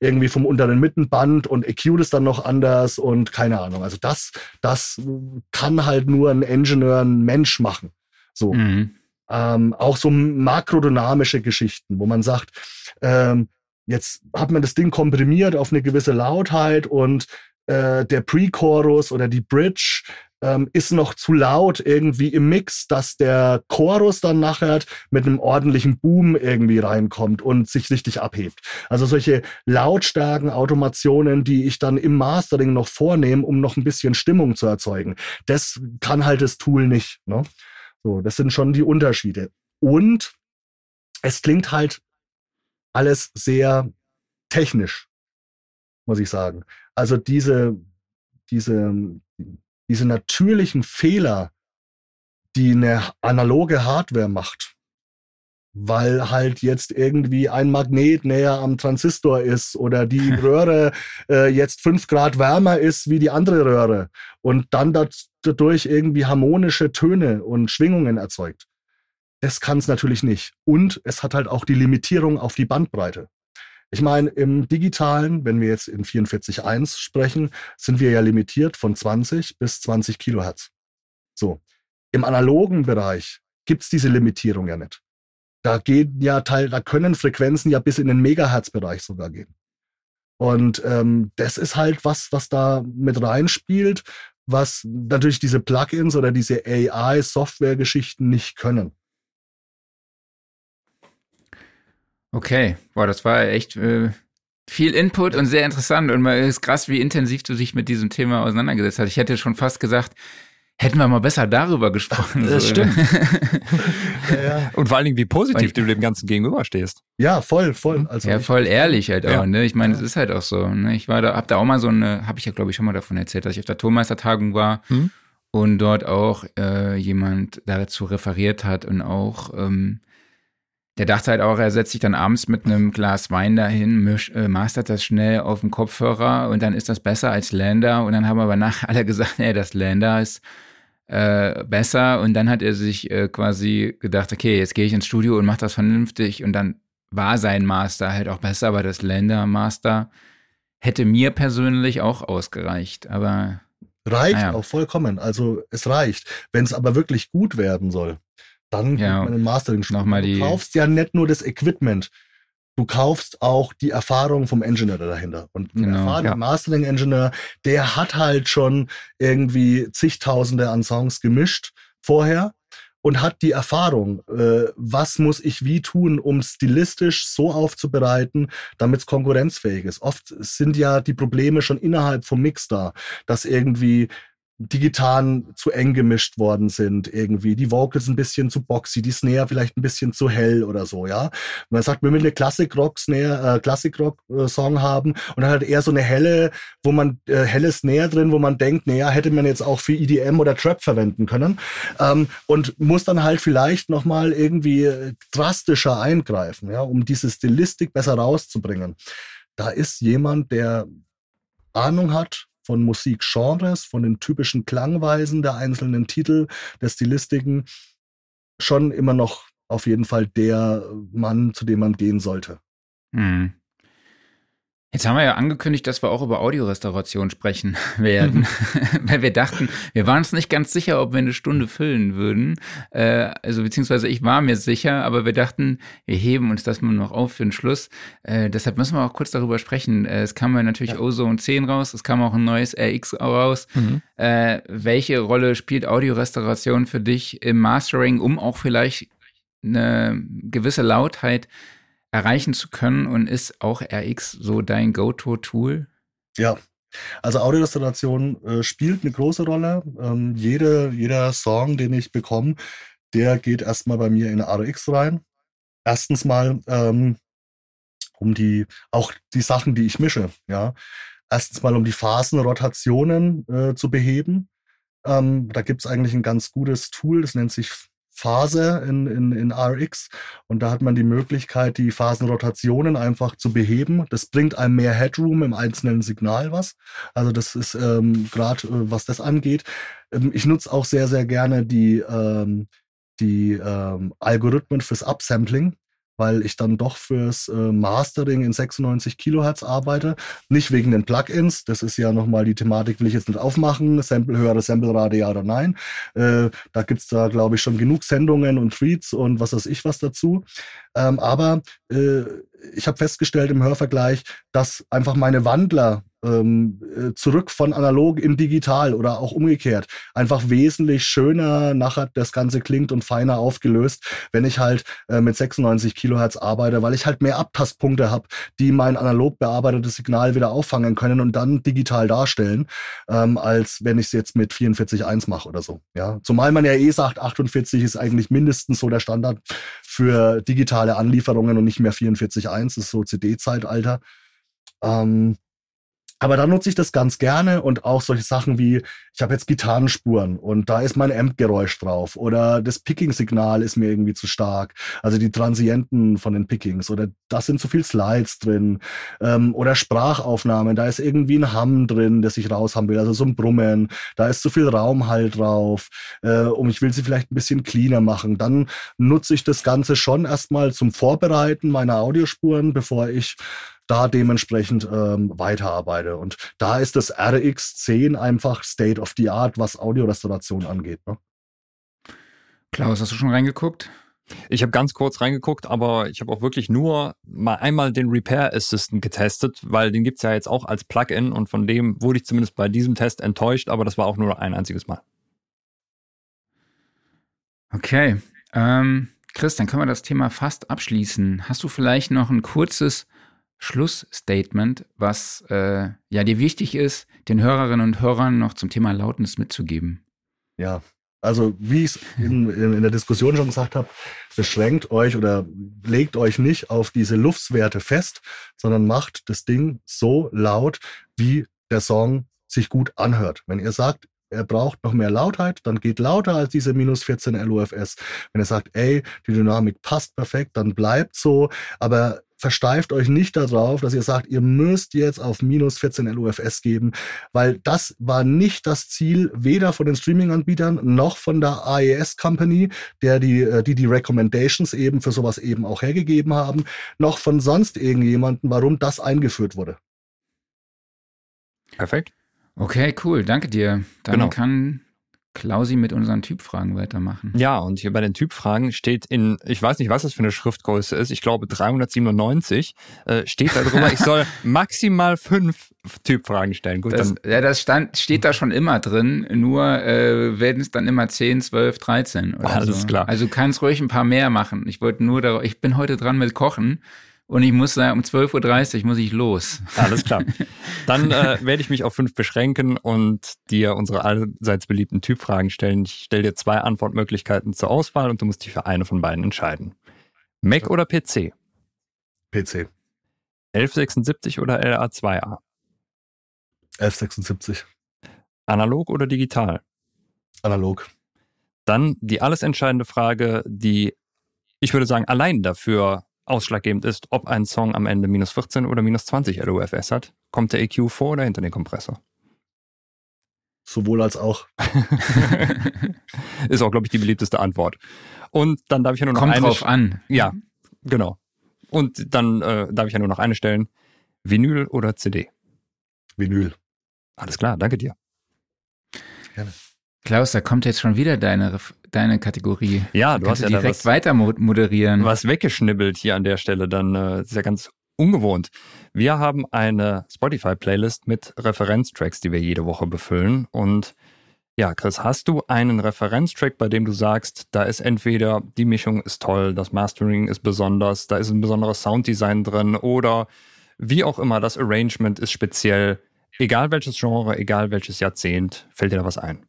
irgendwie vom unteren Mittenband und EQ das dann noch anders und keine Ahnung. Also das das kann halt nur ein Ingenieur, ein Mensch machen. So. Mhm. Ähm, auch so makrodynamische Geschichten, wo man sagt, ähm, jetzt hat man das Ding komprimiert auf eine gewisse Lautheit und äh, der Pre-Chorus oder die Bridge ähm, ist noch zu laut irgendwie im Mix, dass der Chorus dann nachher mit einem ordentlichen Boom irgendwie reinkommt und sich richtig abhebt. Also solche lautstarken Automationen, die ich dann im Mastering noch vornehme, um noch ein bisschen Stimmung zu erzeugen. Das kann halt das Tool nicht. Ne? So, das sind schon die Unterschiede. Und es klingt halt alles sehr technisch, muss ich sagen. Also diese, diese, diese natürlichen Fehler, die eine analoge Hardware macht, weil halt jetzt irgendwie ein Magnet näher am Transistor ist oder die Röhre äh, jetzt fünf Grad wärmer ist wie die andere Röhre und dann dadurch irgendwie harmonische Töne und Schwingungen erzeugt. Das kann es natürlich nicht. Und es hat halt auch die Limitierung auf die Bandbreite. Ich meine, im digitalen, wenn wir jetzt in 44.1 sprechen, sind wir ja limitiert von 20 bis 20 Kilohertz. So. Im analogen Bereich gibt's diese Limitierung ja nicht. Da gehen ja Teil, da können Frequenzen ja bis in den Megahertz-Bereich sogar gehen. Und ähm, das ist halt was, was da mit reinspielt, was natürlich diese Plugins oder diese AI-Software-Geschichten nicht können.
Okay, boah, das war echt äh, viel Input und sehr interessant und es ist krass, wie intensiv du dich mit diesem Thema auseinandergesetzt hast. Ich hätte schon fast gesagt, hätten wir mal besser darüber gesprochen.
Das stimmt. ja, ja. Und vor allen Dingen, wie positiv du dem Ganzen gegenüberstehst.
Ja, voll, voll.
Also ja, voll ehrlich halt auch. Ne? Ich meine, es ist halt auch so. Ne? Ich war da, hab da auch mal so eine, habe ich ja glaube ich schon mal davon erzählt, dass ich auf der Tonmeistertagung war hm? und dort auch äh, jemand dazu referiert hat und auch ähm, der dachte halt auch, er setzt sich dann abends mit einem Glas Wein dahin, misch, äh, mastert das schnell auf dem Kopfhörer und dann ist das besser als Lander. Und dann haben aber nachher alle gesagt, nee, das Lander ist äh, besser. Und dann hat er sich äh, quasi gedacht, okay, jetzt gehe ich ins Studio und mache das vernünftig. Und dann war sein Master halt auch besser, aber das Lander Master hätte mir persönlich auch ausgereicht. Aber
reicht ja. auch vollkommen. Also es reicht. Wenn es aber wirklich gut werden soll, dann
ja,
man den Mastering
nochmal
Du kaufst ja nicht nur das Equipment, du kaufst auch die Erfahrung vom Engineer dahinter. Und genau, erfahrener ja. Mastering-Engineer, der hat halt schon irgendwie zigtausende an Songs gemischt vorher und hat die Erfahrung, äh, was muss ich wie tun, um stilistisch so aufzubereiten, damit es konkurrenzfähig ist. Oft sind ja die Probleme schon innerhalb vom Mix da, dass irgendwie digital zu eng gemischt worden sind irgendwie. Die Vocals ein bisschen zu boxy, die Snare vielleicht ein bisschen zu hell oder so, ja. Man sagt, wir eine Classic-Rock-Snare, äh, Classic-Rock-Song haben und dann halt eher so eine helle, wo man, äh, helle Snare drin, wo man denkt, naja, hätte man jetzt auch für EDM oder Trap verwenden können. Ähm, und muss dann halt vielleicht nochmal irgendwie drastischer eingreifen, ja, um diese Stilistik besser rauszubringen. Da ist jemand, der Ahnung hat von Musikgenres, von den typischen Klangweisen der einzelnen Titel, der Stilistiken, schon immer noch auf jeden Fall der Mann, zu dem man gehen sollte.
Mhm. Jetzt haben wir ja angekündigt, dass wir auch über Audiorestauration sprechen werden, weil wir dachten, wir waren uns nicht ganz sicher, ob wir eine Stunde füllen würden. Äh, also beziehungsweise ich war mir sicher, aber wir dachten, wir heben uns das mal noch auf für den Schluss. Äh, deshalb müssen wir auch kurz darüber sprechen. Äh, es kam ja natürlich ja. Ozone 10 raus, es kam auch ein neues RX raus. Mhm. Äh, welche Rolle spielt Audiorestauration für dich im Mastering, um auch vielleicht eine gewisse Lautheit erreichen zu können und ist auch RX so dein Go-To-Tool?
Ja, also Audiorestauration äh, spielt eine große Rolle. Ähm, jede, jeder Song, den ich bekomme, der geht erstmal bei mir in RX rein. Erstens mal ähm, um die, auch die Sachen, die ich mische, ja. Erstens mal um die Phasenrotationen äh, zu beheben. Ähm, da gibt es eigentlich ein ganz gutes Tool, das nennt sich Phase in, in, in RX und da hat man die Möglichkeit, die Phasenrotationen einfach zu beheben. Das bringt einem mehr Headroom im einzelnen Signal was. Also das ist ähm, gerade, äh, was das angeht. Ähm, ich nutze auch sehr, sehr gerne die, ähm, die ähm, Algorithmen fürs Upsampling. Weil ich dann doch fürs äh, Mastering in 96 Kilohertz arbeite. Nicht wegen den Plugins, das ist ja nochmal die Thematik, will ich jetzt nicht aufmachen, Sample, höhere Sample-Rate, ja oder nein. Äh, da gibt's da, glaube ich, schon genug Sendungen und Tweets und was weiß ich was dazu. Ähm, aber äh, ich habe festgestellt im Hörvergleich, dass einfach meine Wandler ähm, äh, zurück von analog in digital oder auch umgekehrt einfach wesentlich schöner nachher das Ganze klingt und feiner aufgelöst, wenn ich halt äh, mit 96 Kilohertz arbeite, weil ich halt mehr Abtastpunkte habe, die mein analog bearbeitetes Signal wieder auffangen können und dann digital darstellen, ähm, als wenn ich es jetzt mit 44.1 mache oder so. Ja, zumal man ja eh sagt, 48 ist eigentlich mindestens so der Standard für digitale Anlieferungen und nicht mehr 44.1, das ist so CD-Zeitalter. Ähm, aber da nutze ich das ganz gerne und auch solche Sachen wie, ich habe jetzt Gitarrenspuren und da ist mein Amp-Geräusch drauf oder das Picking-Signal ist mir irgendwie zu stark, also die Transienten von den Pickings oder da sind zu viel Slides drin ähm, oder Sprachaufnahmen, da ist irgendwie ein Hum drin, das ich raus haben will, also so ein Brummen, da ist zu viel Raumhalt drauf äh, und ich will sie vielleicht ein bisschen cleaner machen. Dann nutze ich das Ganze schon erstmal zum Vorbereiten meiner Audiospuren, bevor ich da dementsprechend ähm, weiterarbeite. Und da ist das RX10 einfach State of the Art, was Audiorestauration angeht. Ne?
Klaus, hast du schon reingeguckt?
Ich habe ganz kurz reingeguckt, aber ich habe auch wirklich nur mal einmal den Repair Assistant getestet, weil den gibt's ja jetzt auch als Plugin und von dem wurde ich zumindest bei diesem Test enttäuscht, aber das war auch nur ein einziges Mal.
Okay. Ähm, Chris, dann können wir das Thema fast abschließen. Hast du vielleicht noch ein kurzes Schlussstatement, was äh, ja dir wichtig ist, den Hörerinnen und Hörern noch zum Thema Lautnis mitzugeben?
Ja, also wie ich es in, in, in, der Diskussion schon gesagt habe, beschränkt euch oder legt euch nicht auf diese Luftswerte fest, sondern macht das Ding so laut, wie der Song sich gut anhört. Wenn ihr sagt, er braucht noch mehr Lautheit, dann geht lauter als diese minus 14 LUFS. Wenn er sagt, ey, die Dynamik passt perfekt, dann bleibt so, aber versteift euch nicht darauf, dass ihr sagt, ihr müsst jetzt auf minus 14 LUFS geben, weil das war nicht das Ziel weder von den Streaming-Anbietern noch von der AES Company, der die, äh, die die Recommendations eben für sowas eben auch hergegeben haben, noch von sonst irgendjemanden, warum das eingeführt wurde.
Perfekt.
Okay, cool, danke dir. Dann genau. kann Klausi mit unseren Typfragen weitermachen.
Ja, und hier bei den Typfragen steht in, ich weiß nicht, was das für eine Schriftgröße ist, ich glaube 397, äh, steht da drüber, ich soll maximal fünf Typfragen stellen.
Gut, das, ja, das stand, steht da schon immer drin, nur äh, werden es dann immer 10, 12, 13 oder
Alles
so.
klar.
Also du kannst ruhig ein paar mehr machen. Ich wollte nur darauf, ich bin heute dran mit Kochen. Und ich muss sagen, um 12.30 Uhr muss ich los.
Alles klar. Dann äh, werde ich mich auf fünf beschränken und dir unsere allseits beliebten Typfragen stellen. Ich stelle dir zwei Antwortmöglichkeiten zur Auswahl und du musst dich für eine von beiden entscheiden. Mac oder PC?
PC.
1176 oder LA2A?
1176.
Analog oder digital?
Analog.
Dann die alles entscheidende Frage, die ich würde sagen, allein dafür Ausschlaggebend ist, ob ein Song am Ende minus 14 oder minus 20 LUFS hat. Kommt der EQ vor oder hinter den Kompressor?
Sowohl als auch.
ist auch, glaube ich, die beliebteste Antwort. Und dann darf ich ja nur noch
Kommt
eine.
drauf an.
Ja, genau. Und dann äh, darf ich ja nur noch eine stellen. Vinyl oder CD?
Vinyl.
Alles klar, danke dir.
Gerne. Klaus, da kommt jetzt schon wieder deine, deine Kategorie.
Ja, du Kannst hast ja
direkt weiter moderieren.
Was weggeschnibbelt hier an der Stelle, dann äh, ist ja ganz ungewohnt. Wir haben eine Spotify-Playlist mit Referenztracks, die wir jede Woche befüllen. Und ja, Chris, hast du einen Referenztrack, bei dem du sagst, da ist entweder die Mischung ist toll, das Mastering ist besonders, da ist ein besonderes Sounddesign drin oder wie auch immer, das Arrangement ist speziell. Egal welches Genre, egal welches Jahrzehnt, fällt dir da was ein?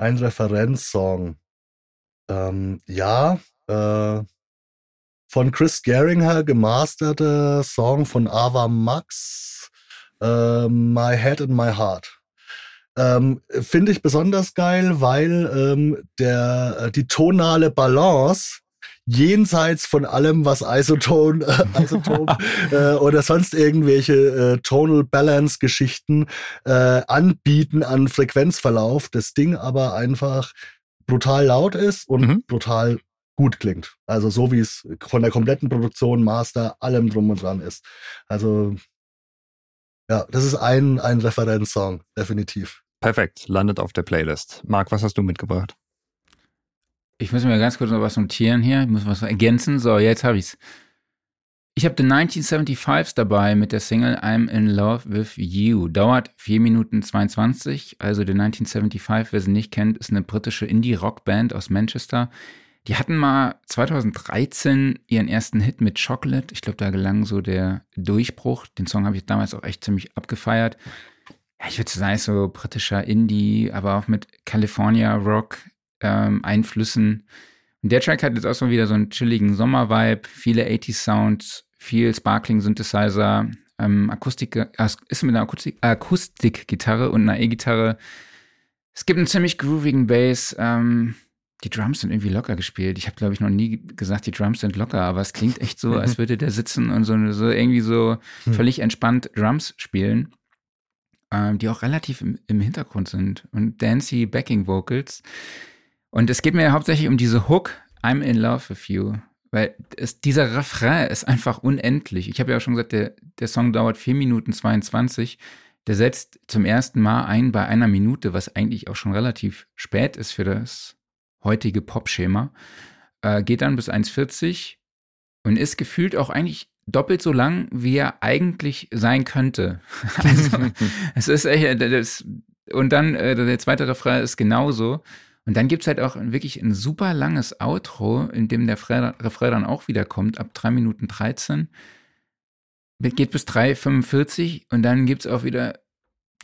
Ein Referenzsong. Ähm, ja, äh, von Chris Geringer gemasterte Song von Ava Max, äh, My Head and My Heart. Ähm, Finde ich besonders geil, weil ähm, der, äh, die tonale Balance jenseits von allem, was Isoton, äh, Isoton äh, oder sonst irgendwelche äh, Tonal Balance Geschichten äh, anbieten an Frequenzverlauf, das Ding aber einfach brutal laut ist und mhm. brutal gut klingt. Also so wie es von der kompletten Produktion, Master, allem drum und dran ist. Also ja, das ist ein, ein Referenzsong, definitiv.
Perfekt, landet auf der Playlist. Marc, was hast du mitgebracht?
Ich muss mir ganz kurz noch was notieren hier. Ich muss was ergänzen. So, jetzt habe ich's. Ich habe den 1975s dabei mit der Single I'm in Love with You. Dauert 4 Minuten 22. Also der 1975, wer sie nicht kennt, ist eine britische Indie-Rock-Band aus Manchester. Die hatten mal 2013 ihren ersten Hit mit Chocolate. Ich glaube, da gelang so der Durchbruch. Den Song habe ich damals auch echt ziemlich abgefeiert. Ja, ich würde sagen, so britischer Indie, aber auch mit California Rock ähm, Einflüssen. Und der Track hat jetzt auch so wieder so einen chilligen Sommer-Vibe, viele 80s Sounds, viel Sparkling Synthesizer, ähm, Akustik, äh, ist mit einer Akustik, Akustikgitarre und einer E-Gitarre. Es gibt einen ziemlich groovigen Bass. Ähm, die Drums sind irgendwie locker gespielt. Ich habe, glaube ich, noch nie gesagt, die Drums sind locker, aber es klingt echt so, als würde der sitzen und so, so irgendwie so hm. völlig entspannt Drums spielen, ähm, die auch relativ im, im Hintergrund sind und dancy Backing Vocals. Und es geht mir hauptsächlich um diese Hook, I'm in love with you. Weil es, dieser Refrain ist einfach unendlich. Ich habe ja auch schon gesagt, der, der Song dauert 4 Minuten 22. Der setzt zum ersten Mal ein bei einer Minute, was eigentlich auch schon relativ spät ist für das heutige Pop-Schema. Äh, geht dann bis 1,40 und ist gefühlt auch eigentlich doppelt so lang, wie er eigentlich sein könnte. also, es ist echt, das, und dann äh, der zweite Refrain ist genauso. Und dann gibt es halt auch wirklich ein super langes Outro, in dem der Refrain dann auch wieder kommt, ab 3 Minuten 13. Geht bis 3,45 und dann gibt es auch wieder,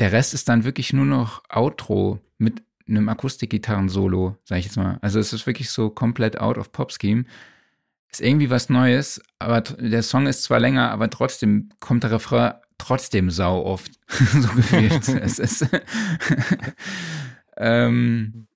der Rest ist dann wirklich nur noch Outro mit einem Akustikgitarren-Solo, sag ich jetzt mal. Also es ist wirklich so komplett out of Pop-Scheme. Ist irgendwie was Neues, aber der Song ist zwar länger, aber trotzdem kommt der Refrain trotzdem sau oft. so gefühlt. es ist ähm,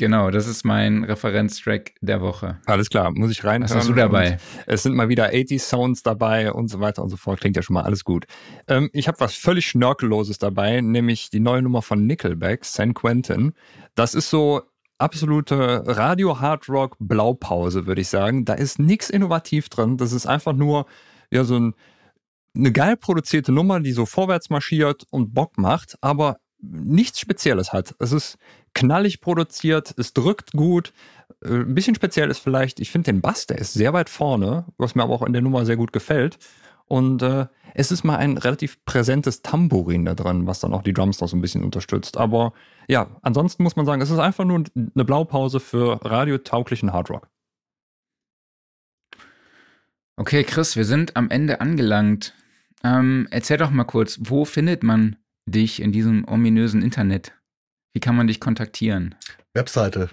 Genau, das ist mein Referenztrack der Woche.
Alles klar, muss ich rein.
Was hast du dabei?
Es sind mal wieder 80 Sounds dabei und so weiter und so fort. Klingt ja schon mal alles gut. Ähm, ich habe was völlig Schnörkelloses dabei, nämlich die neue Nummer von Nickelback, San Quentin. Das ist so absolute Radio-Hard-Rock Blaupause, würde ich sagen. Da ist nichts innovativ drin. Das ist einfach nur ja so ein, eine geil produzierte Nummer, die so vorwärts marschiert und Bock macht, aber nichts Spezielles hat. Es ist knallig produziert, es drückt gut. Äh, ein bisschen speziell ist vielleicht, ich finde den Bass, der ist sehr weit vorne, was mir aber auch in der Nummer sehr gut gefällt. Und äh, es ist mal ein relativ präsentes Tambourin da dran, was dann auch die Drums noch so ein bisschen unterstützt. Aber ja, ansonsten muss man sagen, es ist einfach nur eine Blaupause für radiotauglichen Hardrock.
Okay, Chris, wir sind am Ende angelangt. Ähm, erzähl doch mal kurz, wo findet man dich in diesem ominösen Internet? Wie kann man dich kontaktieren?
Webseite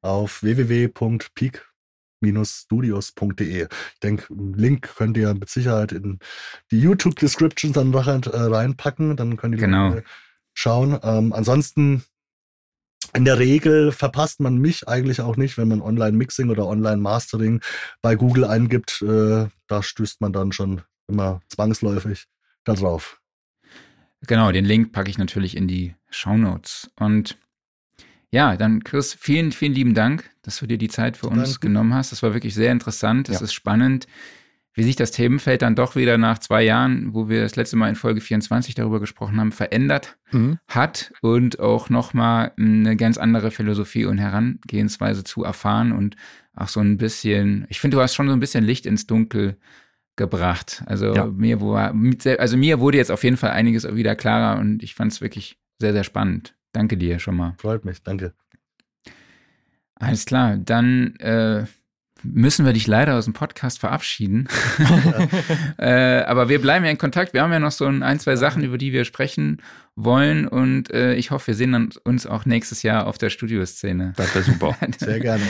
auf www.peak-studios.de. Ich denke, Link könnt ihr mit Sicherheit in die YouTube-Descriptions dann nachher äh, reinpacken. Dann können die
genau.
Schauen. Ähm, ansonsten in der Regel verpasst man mich eigentlich auch nicht, wenn man Online-Mixing oder Online-Mastering bei Google eingibt. Äh, da stößt man dann schon immer zwangsläufig darauf.
Genau, den Link packe ich natürlich in die Show Notes. Und ja, dann Chris, vielen, vielen lieben Dank, dass du dir die Zeit für uns Danke. genommen hast. Das war wirklich sehr interessant. Es ja. ist spannend, wie sich das Themenfeld dann doch wieder nach zwei Jahren, wo wir das letzte Mal in Folge 24 darüber gesprochen haben, verändert mhm. hat und auch nochmal eine ganz andere Philosophie und Herangehensweise zu erfahren und auch so ein bisschen, ich finde, du hast schon so ein bisschen Licht ins Dunkel gebracht. Also ja. mir war, also mir wurde jetzt auf jeden Fall einiges wieder klarer und ich fand es wirklich sehr, sehr spannend. Danke dir schon mal.
Freut mich, danke.
Alles klar, dann äh, müssen wir dich leider aus dem Podcast verabschieden. äh, aber wir bleiben ja in Kontakt. Wir haben ja noch so ein, ein zwei Sachen, über die wir sprechen wollen. Und äh, ich hoffe, wir sehen uns auch nächstes Jahr auf der Studioszene.
Das wäre super.
Sehr gerne.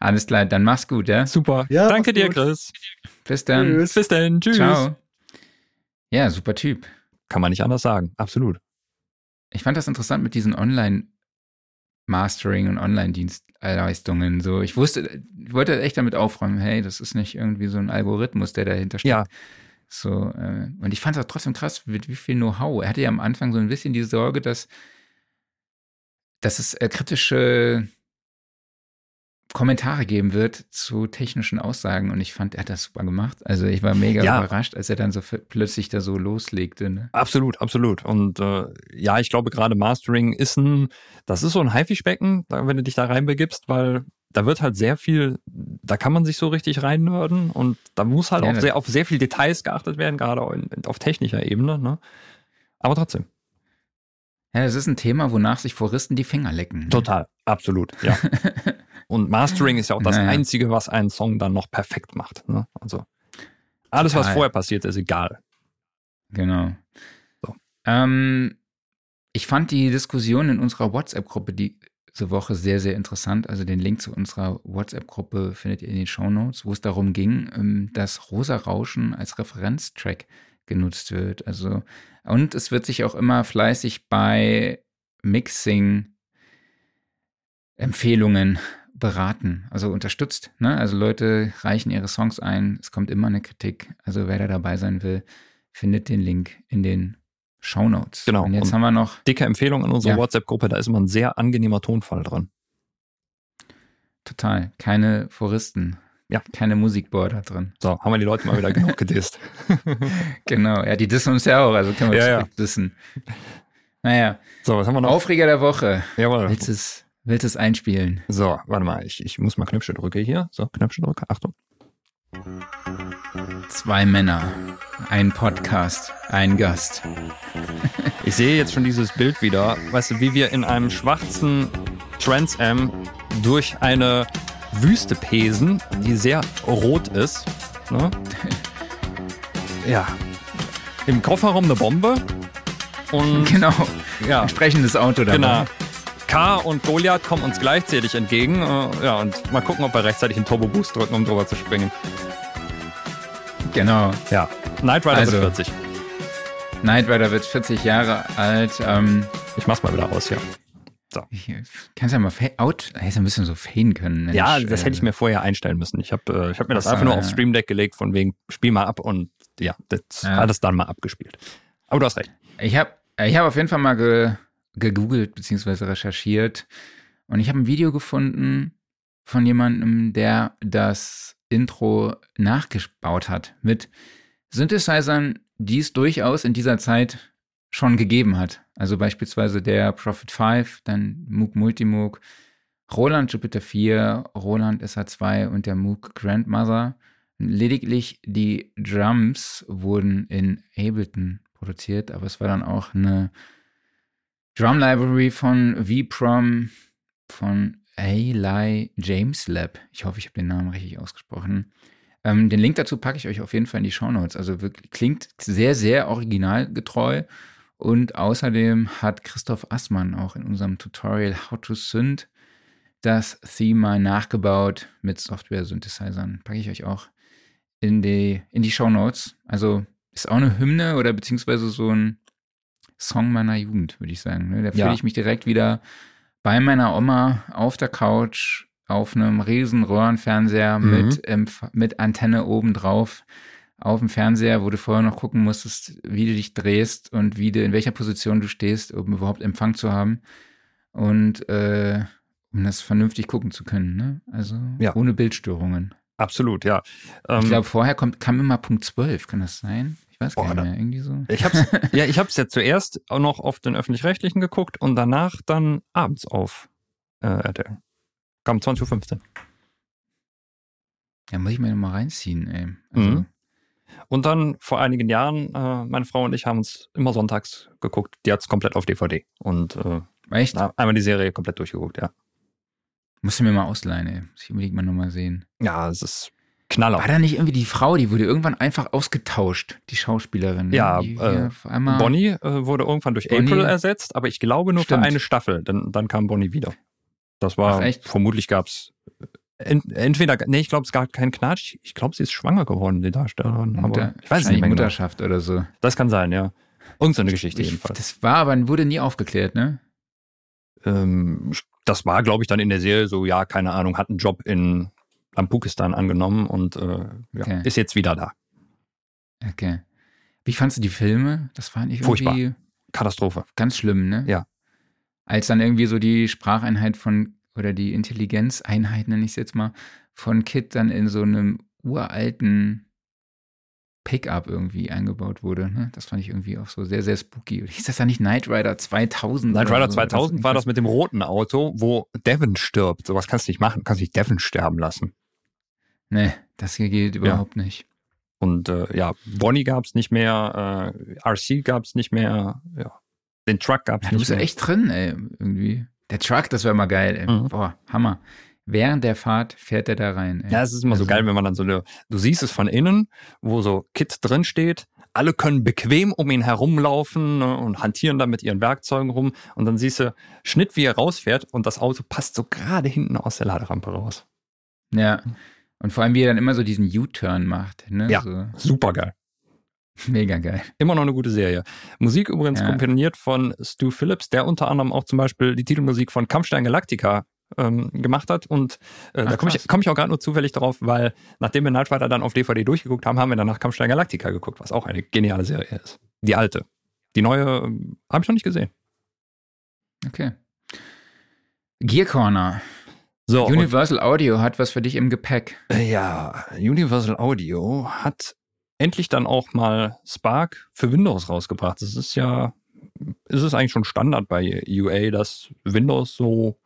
Alles klar, dann mach's gut, ja?
Super. Ja, Danke dir, Chris.
Bis dann.
Tschüss. Bis dann. Tschüss.
Ciao. Ja, super Typ.
Kann man nicht anders sagen. Absolut.
Ich fand das interessant mit diesen Online- Mastering und Online-Dienstleistungen. So, ich wusste, ich wollte echt damit aufräumen, hey, das ist nicht irgendwie so ein Algorithmus, der dahinter steht.
Ja.
So, äh, und ich fand es auch trotzdem krass, mit wie viel Know-how. Er hatte ja am Anfang so ein bisschen die Sorge, dass, dass es äh, kritische Kommentare geben wird zu technischen Aussagen und ich fand, er hat das super gemacht. Also ich war mega
Ja.
überrascht, als er dann so plötzlich da so loslegte. Ne?
Absolut, absolut. Und äh, ja, ich glaube gerade Mastering ist ein, das ist so ein Haifischbecken, wenn du dich da reinbegibst, weil da wird halt sehr viel, da kann man sich so richtig reinnörden und da muss halt
Ja,
auch sehr, auf sehr viel Details geachtet werden, gerade auf technischer Ebene. Ne? Aber trotzdem,
Ja, das ist ein Thema, wonach sich Foristen die Finger lecken. ne?
total, absolut, ja. Und Mastering ist ja auch das
Naja.
Einzige, was einen Song dann noch perfekt macht. Ne? Also alles, was
Total.
vorher passiert, ist egal.
Genau.
So.
Ähm, ich fand die Diskussion in unserer WhatsApp-Gruppe diese Woche sehr, sehr interessant. Also den Link zu unserer WhatsApp-Gruppe findet ihr in den Shownotes, wo es darum ging, ähm, dass Rosa Rauschen als Referenztrack genutzt wird. Also, und es wird sich auch immer fleißig bei Mixing-Empfehlungen beraten, also unterstützt. Ne? Also Leute reichen ihre Songs ein, es kommt immer eine Kritik. Also wer da dabei sein will, findet den Link in den Shownotes.
Genau.
Und jetzt
Und-
haben wir noch,
Dicke Empfehlung in unserer
Ja.
WhatsApp-Gruppe, da ist immer ein sehr angenehmer Tonfall drin.
total, keine Foristen.
Ja.
Keine Musikboarder drin.
So, haben wir die Leute mal wieder genug gedisst.
Genau, ja, die dissen uns ja auch, also können wir
Ja, ja.
zurück dissen. Naja,
So, was haben wir noch?
Aufreger der Woche.
Jawohl.
Willst du es, willst du es einspielen?
So, warte mal, ich, ich muss mal Knöpfchen drücken hier. So, Knöpfchen drücken, Achtung.
Zwei Männer, ein Podcast, ein Gast.
Ich sehe jetzt schon dieses Bild wieder, weißt du, wie wir in einem schwarzen Trans Am durch eine Wüste pesen, die sehr rot ist. Ne? Ja. Im Kofferraum eine Bombe. Und
Genau,
ja,
entsprechendes Auto dabei.
genau. K und Goliath kommen uns gleichzeitig entgegen. Äh, Ja, und mal gucken, ob wir rechtzeitig einen Turbo Boost drücken, um drüber zu springen.
Genau.
Ja. Knight Rider
Also.
wird 40.
Knight Rider wird 40 Jahre alt. Ähm,
Ich mach's mal wieder aus, ja.
ich, kannst ja mal out, hättest ein bisschen so faden können. Mensch.
Ja, das
Äh,
hätte ich mir vorher einstellen müssen. Ich habe äh, ich hab mir das
Ach so,
einfach nur
ja.
aufs Stream Deck gelegt, von wegen, spiel mal ab und ja, das
Ja.
hat es dann mal abgespielt. Aber du hast recht.
Ich habe ich hab auf jeden Fall mal ge, gegoogelt bzw. recherchiert und ich habe ein Video gefunden von jemandem, der das Intro nachgebaut hat mit Synthesizern, die es durchaus in dieser Zeit schon gegeben hat. Also beispielsweise der Prophet 5, dann Moog Multimoog, Roland Jupiter 4, Roland SH2 und der Moog Grandmother. Lediglich die Drums wurden in Ableton produziert, aber es war dann auch eine Drum Library von VProm von Eli James Lab. Ich hoffe, ich habe den Namen richtig ausgesprochen. Ähm, den Link dazu packe ich euch auf jeden Fall in die Shownotes. Also wirklich klingt sehr, sehr originalgetreu. Und außerdem hat Christoph Assmann auch in unserem Tutorial How to Synth das Theme mal nachgebaut mit Software-Synthesizern. Packe ich euch auch in die, in die Shownotes. Also ist auch eine Hymne oder beziehungsweise so ein Song meiner Jugend, würde ich sagen. Ne? Da fühle
Ja.
ich mich direkt wieder bei meiner Oma auf der Couch auf einem riesen Röhrenfernseher
Mhm.
mit, Empf- mit Antenne oben drauf auf dem Fernseher, wo du vorher noch gucken musstest, wie du dich drehst und wie du, in welcher Position du stehst, um überhaupt Empfang zu haben. Und äh, um das vernünftig gucken zu können. Ne? Also
Ja.
ohne Bildstörungen.
Absolut, ja. Ähm,
Ich glaube, vorher kommt, kam immer Punkt 12, kann das sein? Ich weiß gar
Boah,
nicht mehr. Irgendwie so.
ich hab's, ja, ich hab's ja zuerst auch noch auf den Öffentlich-Rechtlichen geguckt und danach dann abends auf äh, RTL. Kam 20.15 Uhr.
Ja, muss ich mir noch mal reinziehen, ey. Also,
Mhm. Und dann vor einigen Jahren, äh, meine Frau und ich haben uns immer sonntags geguckt. Die hat's komplett auf DVD. Und äh,
Echt?
einmal die Serie komplett durchgeguckt, ja.
Musst du mir mal ausleihen, ey. Muss ich unbedingt mal nochmal sehen.
Ja, es ist Knaller.
War da nicht irgendwie die Frau, die wurde irgendwann einfach ausgetauscht, die Schauspielerin? ne?
Ja,
die,
äh, Bonnie äh, wurde irgendwann durch
Bonnie-
April ersetzt, aber ich glaube nur
Stimmt.
für eine Staffel. Dann, dann kam Bonnie wieder. Das war,
Ach,
vermutlich gab's ent, entweder, nee, ich glaube, es gab keinen Knatsch. Ich glaube, sie ist schwanger geworden, die Darstellerin.
Mutter,
aber ich weiß es nicht mehr genau.
Mutterschaft oder so.
Das kann sein, ja. Irgend so eine Geschichte
Ich,
jedenfalls.
das war aber, wurde nie aufgeklärt, ne?
ähm, das war, glaube ich, dann in der Serie so, ja, keine Ahnung, hat einen Job in Lampukistan angenommen und äh, ja,
Okay.
ist jetzt wieder da.
Okay. Wie fandst du die Filme? Das war nicht
Furchtbar.
irgendwie
Katastrophe.
ganz schlimm, ne?
Ja.
Als dann irgendwie so die Spracheinheit von oder die Intelligenzeinheit, nenne ich es jetzt mal, von Kit dann in so einem uralten Pickup irgendwie eingebaut wurde. Ne? Das fand ich irgendwie auch so sehr, sehr spooky. Hieß das da nicht Knight Rider 2000?
Knight Rider
so?
2000 das war das mit dem roten Auto, wo Devon stirbt. Sowas kannst du nicht machen. Du kannst nicht Devon sterben lassen.
Nee, das hier geht überhaupt ja. nicht.
Und äh, ja, Bonnie gab es nicht mehr, äh, RC gab es nicht mehr, ja. Den Truck gab es
ja,
nicht
mehr.
Du
bist ja echt drin, ey, irgendwie. Der Truck, das wäre mal geil, ey. Mhm. Boah, Hammer während der Fahrt fährt er da rein. Ey.
Ja, es ist immer also, so geil, wenn man dann so eine, du siehst es von innen, wo so Kit drin steht. Alle können bequem um ihn herumlaufen ne, und hantieren da mit ihren Werkzeugen rum. Und dann siehst du Schnitt, wie er rausfährt und das Auto passt so gerade hinten aus der Laderampe raus.
Ja. Und vor allem, wie er dann immer so diesen U-Turn macht. Ne?
Ja,
so.
super geil.
Mega geil.
Immer noch eine gute Serie. Musik übrigens ja. komponiert von Stu Phillips, der unter anderem auch zum Beispiel die Titelmusik von Kampfstein Galactica ähm, gemacht hat. Und äh, Ach, da komme ich, komm ich auch gerade nur zufällig drauf, weil nachdem wir Night Rider dann auf DVD durchgeguckt haben, haben wir danach Kampfstein Galactica geguckt, was auch eine geniale Serie ist. Die alte. Die neue ähm, habe ich noch nicht gesehen.
Okay. Gear Corner. So, Universal Audio hat was für dich im Gepäck.
Ja, Universal Audio hat endlich dann auch mal Spark für Windows rausgebracht. Das ist ja, ist es eigentlich schon Standard bei UA, dass Windows so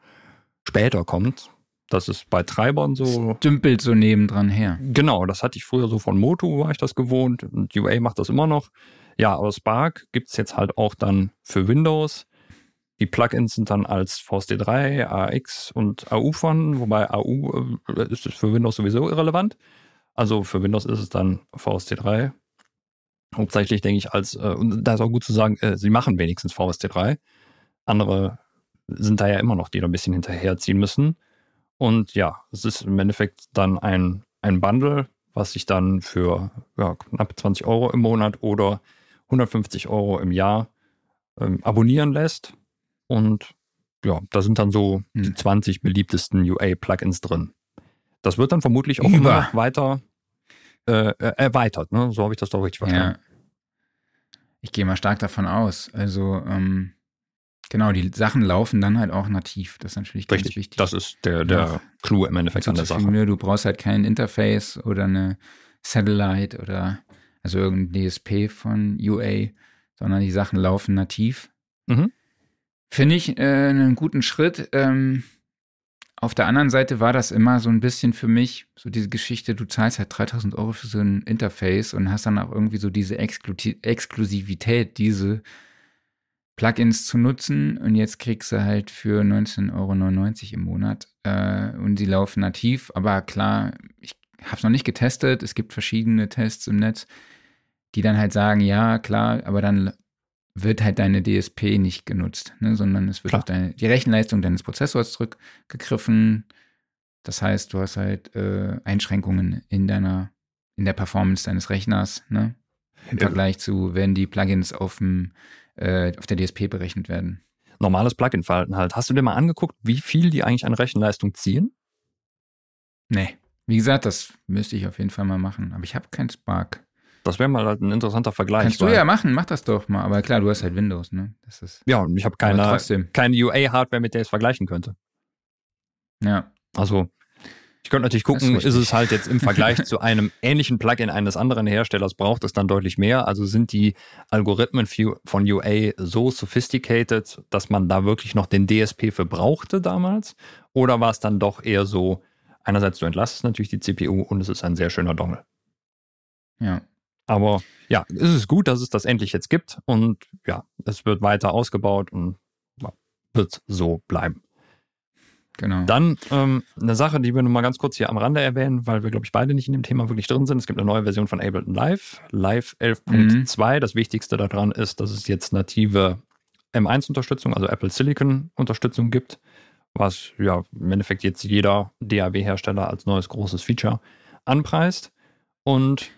später kommt. Das ist bei Treibern so.
Dümpelt so nebendran her.
Genau, das hatte ich früher so von Moto, war ich das gewohnt. Und UA macht das immer noch. Ja, aber Spark gibt es jetzt halt auch dann für Windows. Die Plugins sind dann als VST3, AX und AU von, wobei AU äh, ist für Windows sowieso irrelevant. Also für Windows ist es dann VST3. Hauptsächlich denke ich als, äh, und da ist auch gut zu sagen, äh, sie machen wenigstens VST3. Andere sind da ja immer noch, die da ein bisschen hinterherziehen müssen. Und ja, es ist im Endeffekt dann ein, ein Bundle, was sich dann für ja, knapp 20 Euro im Monat oder 150 Euro im Jahr ähm, abonnieren lässt. Und ja, da sind dann so hm. die 20 beliebtesten UA-Plugins drin. Das wird dann vermutlich auch Über. immer weiter äh, äh, erweitert. Ne? So habe ich das doch richtig verstanden. Ja.
Ich gehe mal stark davon aus. Also ähm, Genau, die Sachen laufen dann halt auch nativ. Das ist natürlich
Richtig,
ganz wichtig.
Das ist der, der ja. Clou im Endeffekt an der Sache.
Viele, du brauchst halt kein Interface oder eine Satellite oder also irgendein DSP von UA, sondern die Sachen laufen nativ. Mhm. Finde ich äh, einen guten Schritt. Ähm, auf der anderen Seite war das immer so ein bisschen für mich so diese Geschichte, du zahlst halt 3000 Euro für so ein Interface und hast dann auch irgendwie so diese Exklu Exklusivität, diese Plugins zu nutzen. Und jetzt kriegst du halt für 19,99 Euro im Monat äh, und sie laufen nativ, aber klar, ich habe es noch nicht getestet, es gibt verschiedene Tests im Netz, die dann halt sagen, ja, klar, aber dann wird halt deine DSP nicht genutzt, ne, sondern es wird klar. auf deine, die Rechenleistung deines Prozessors zurückgegriffen. Das heißt, du hast halt äh, Einschränkungen in deiner, in der Performance deines Rechners, ne? Im ja. Vergleich zu, wenn die Plugins auf dem äh, auf der DSP berechnet werden.
Normales Plugin-Verhalten halt. Hast du dir mal angeguckt, wie viel die eigentlich an Rechenleistung ziehen?
Nee. Wie gesagt, das müsste ich auf jeden Fall mal machen. Aber ich habe keinen Spark.
Das wäre mal halt ein interessanter Vergleich.
Kannst du ja machen, mach das doch mal. Aber klar, du hast halt Windows, ne? Das ist
ja, und ich habe keine, keine UA-Hardware, mit der ich es vergleichen könnte.
Ja.
Also, ich könnte natürlich gucken, ist, ist, es halt jetzt im Vergleich zu einem ähnlichen Plugin eines anderen Herstellers, braucht es dann deutlich mehr. Also sind die Algorithmen von UA so sophisticated, dass man da wirklich noch den DSP für brauchte damals? Oder war es dann doch eher so, einerseits du entlastest natürlich die CPU und es ist ein sehr schöner Dongle.
Ja.
Aber ja, es ist gut, dass es das endlich jetzt gibt und ja, es wird weiter ausgebaut und wird so bleiben.
Genau.
Dann ähm, eine Sache, die wir nur mal ganz kurz hier am Rande erwähnen, weil wir, glaube ich, beide nicht in dem Thema wirklich drin sind. Es gibt eine neue Version von Ableton Live, Live 11.2. Mhm. Das Wichtigste daran ist, dass es jetzt native M1-Unterstützung, also Apple Silicon-Unterstützung gibt, was ja im Endeffekt jetzt jeder DAW-Hersteller als neues großes Feature anpreist. Und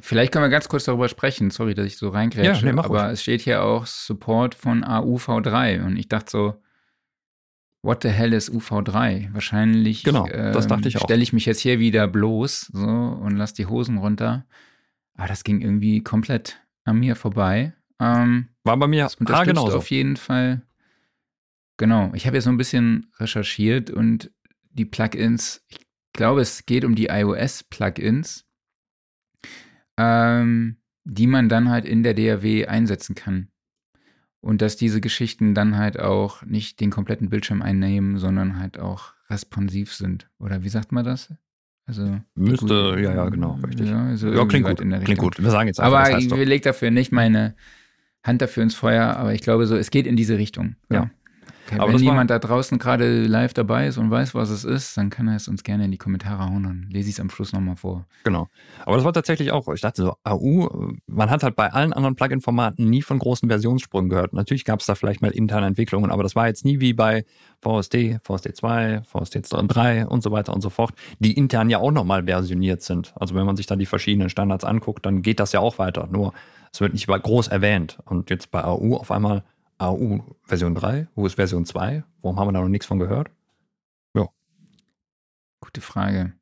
vielleicht können wir ganz kurz darüber sprechen. Sorry, dass ich so reingrätsche. Ja, nee, aber ruhig. es steht hier auch Support von AUV3 und ich dachte so, What the hell ist UV3? Wahrscheinlich
genau, das dachte ich
ähm, stelle ich mich jetzt hier wieder bloß so und lass die Hosen runter. Aber das ging irgendwie komplett an mir vorbei. Ähm,
War bei mir
das unterstützt auf jeden Fall genau. Ich habe jetzt so ein bisschen recherchiert und die Plugins, ich glaube, es geht um die iOS-Plugins, ähm, die man dann halt in der DAW einsetzen kann. Und dass diese Geschichten dann halt auch nicht den kompletten Bildschirm einnehmen, sondern halt auch responsiv sind. Oder wie sagt man das?
Also Müsste, ja, ja, genau, richtig. Ja, also
ja klingt gut. klingt gut.
Wir sagen jetzt einfach,
Aber das heißt ich lege dafür nicht meine Hand dafür ins Feuer, aber ich glaube so, es geht in diese Richtung. Ja. ja. Okay, Aber wenn jemand da draußen gerade live dabei ist und weiß, was es ist, dann kann er es uns gerne in die Kommentare hauen, dann lese ich es am Schluss nochmal vor.
Genau. Aber das war tatsächlich auch, ich dachte so, AU, man hat halt bei allen anderen Plugin-Formaten nie von großen Versionssprüngen gehört. Natürlich gab es da vielleicht mal interne Entwicklungen, aber das war jetzt nie wie bei VSD, VSD 2, VSD 3 und so weiter und so fort, die intern ja auch nochmal versioniert sind. Also wenn man sich da die verschiedenen Standards anguckt, dann geht das ja auch weiter. Nur es wird nicht groß erwähnt. Und jetzt bei AU auf einmal AU Version 3? Wo ist Version 2? Warum haben wir da noch nichts von gehört? Ja.
Gute Frage.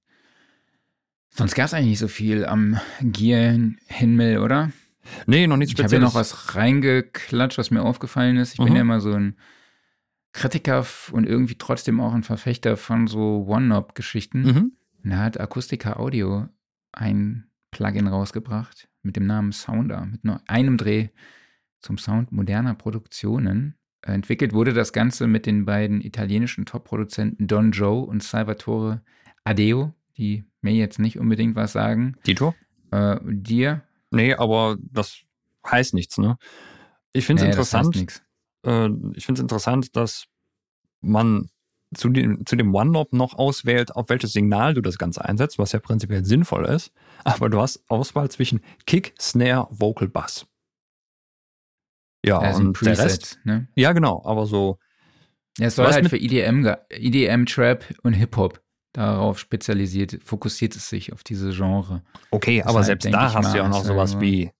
Sonst gab es eigentlich nicht so viel am Gear-Himmel, oder?
Nee, noch nichts
Spezielles. Ich habe ja noch was reingeklatscht, was mir aufgefallen ist. Ich mhm. bin ja immer so ein Kritiker und irgendwie trotzdem auch ein Verfechter von so One-Knob-Geschichten. Mhm. Und da hat Akustika Audio ein Plugin rausgebracht mit dem Namen Sounder, mit nur einem Dreh zum Sound moderner Produktionen. Entwickelt wurde das Ganze mit den beiden italienischen Top-Produzenten Don Joe und Salvatore Adeo, die mir jetzt nicht unbedingt was sagen.
Tito?
Äh, dir?
Nee, aber das heißt nichts, ne? Ich finde es nee, interessant. Äh, ich finde es interessant, dass man zu dem, zu dem OneNob noch auswählt, auf welches Signal du das Ganze einsetzt, was ja prinzipiell sinnvoll ist. Aber du hast Auswahl zwischen Kick, Snare, Vocal, Bass. Ja, also und Preset, der Rest. Ne? Ja, genau, aber so.
Ja, es soll halt für EDM, EDM, Trap und Hip-Hop darauf spezialisiert, fokussiert es sich auf diese Genre.
Okay, aber selbst da hast du ja auch noch sowas wie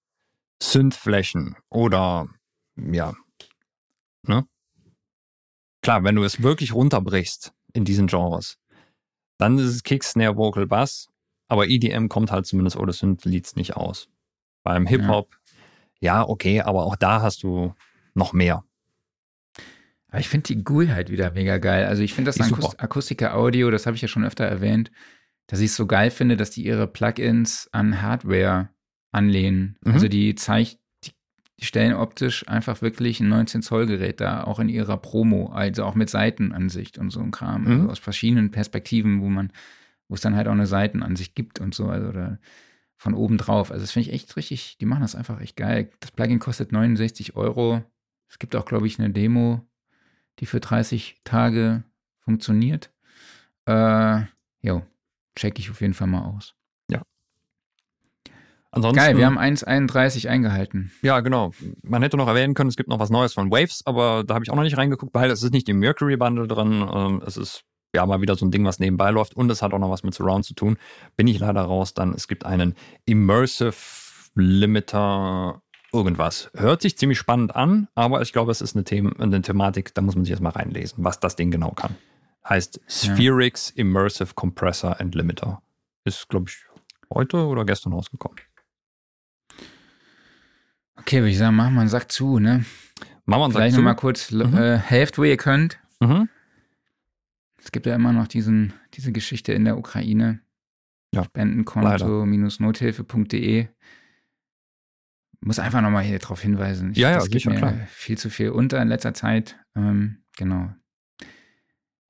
Synthflächen oder ja, ne? Klar, wenn du es wirklich runterbrichst in diesen Genres, dann ist es Kick, Snare, Vocal, Bass, aber EDM kommt halt zumindest oder Synth-Leads nicht aus. Beim Hip-Hop ja, okay, aber auch da hast du noch mehr.
Aber ich finde die GUI halt wieder mega geil. Also ich finde das Akust Akustiker Audio, das habe ich ja schon öfter erwähnt, dass ich es so geil finde, dass die ihre Plugins an Hardware anlehnen. Mhm. Also die zeigt, die, die, stellen optisch einfach wirklich ein 19 Zoll Gerät da, auch in ihrer Promo, also auch mit Seitenansicht und so ein Kram, mhm. also aus verschiedenen Perspektiven, wo man, wo es dann halt auch eine Seitenansicht gibt und so. Also da, von oben drauf. Also das finde ich echt richtig, die machen das einfach echt geil. Das Plugin kostet 69 Euro. Es gibt auch, glaube ich, eine Demo, die für 30 Tage funktioniert. Äh, jo, check ich auf jeden Fall mal aus.
Ja.
Ansonsten, Geil, wir haben 1,31 eingehalten.
Ja, genau. Man hätte noch erwähnen können, es gibt noch was Neues von Waves, aber da habe ich auch noch nicht reingeguckt, weil es ist nicht im Mercury Bundle drin. Ähm, es ist ja mal wieder so ein Ding, was nebenbei läuft und es hat auch noch was mit Surround zu tun. Bin ich leider raus, dann es gibt einen Immersive Limiter irgendwas. Hört sich ziemlich spannend an, aber ich glaube, es ist eine, The eine Thematik, da muss man sich erstmal reinlesen, was das Ding genau kann. Heißt Spherix ja. Immersive Compressor and Limiter. Ist, glaube ich, heute oder gestern rausgekommen.
Okay, würde ich sagen, machen wir einen Sack zu, ne?
Machen wir einen
Vielleicht nochmal kurz mhm. äh, helft, wo ihr könnt. Mhm. Es gibt ja immer noch diesen, diese Geschichte in der Ukraine. Ja, Spendenkonto-nothilfe.de. Muss einfach nochmal hier drauf hinweisen.
Ich, ja, ja,
mir klar. viel zu viel unter in letzter Zeit. Ähm, genau.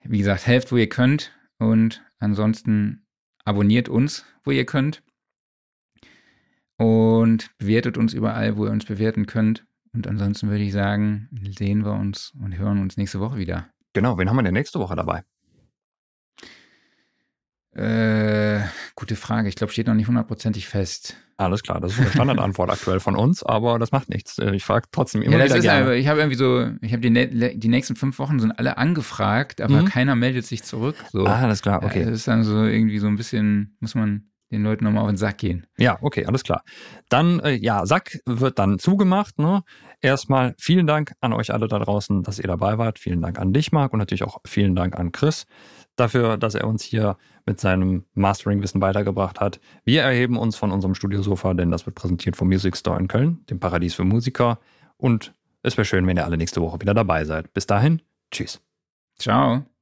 Wie gesagt, helft, wo ihr könnt. Und ansonsten abonniert uns, wo ihr könnt. Und bewertet uns überall, wo ihr uns bewerten könnt. Und ansonsten würde ich sagen, sehen wir uns und hören uns nächste Woche wieder.
Genau, wen haben wir denn nächste Woche dabei?
Äh, gute Frage. Ich glaube, steht noch nicht hundertprozentig fest.
Alles klar, das ist eine Standardantwort aktuell von uns, aber das macht nichts. Äh, ich frage trotzdem immer ja, das wieder ist gerne.
Aber, ich habe irgendwie so, ich habe die, die nächsten fünf Wochen sind alle angefragt, aber mhm. keiner meldet sich zurück. So.
Ah, alles klar, okay.
das ist dann so irgendwie so ein bisschen, muss man den Leuten nochmal auf den Sack gehen.
Ja, okay, alles klar. Dann, äh, ja, Sack wird dann zugemacht. Ne? Erstmal vielen Dank an euch alle da draußen, dass ihr dabei wart. Vielen Dank an dich, Marc, und natürlich auch vielen Dank an Chris dafür, dass er uns hier mit seinem Mastering-Wissen weitergebracht hat. Wir erheben uns von unserem Studiosofa, denn das wird präsentiert vom Music Store in Köln, dem Paradies für Musiker. Und es wäre schön, wenn ihr alle nächste Woche wieder dabei seid. Bis dahin, Tschüss.
Ciao.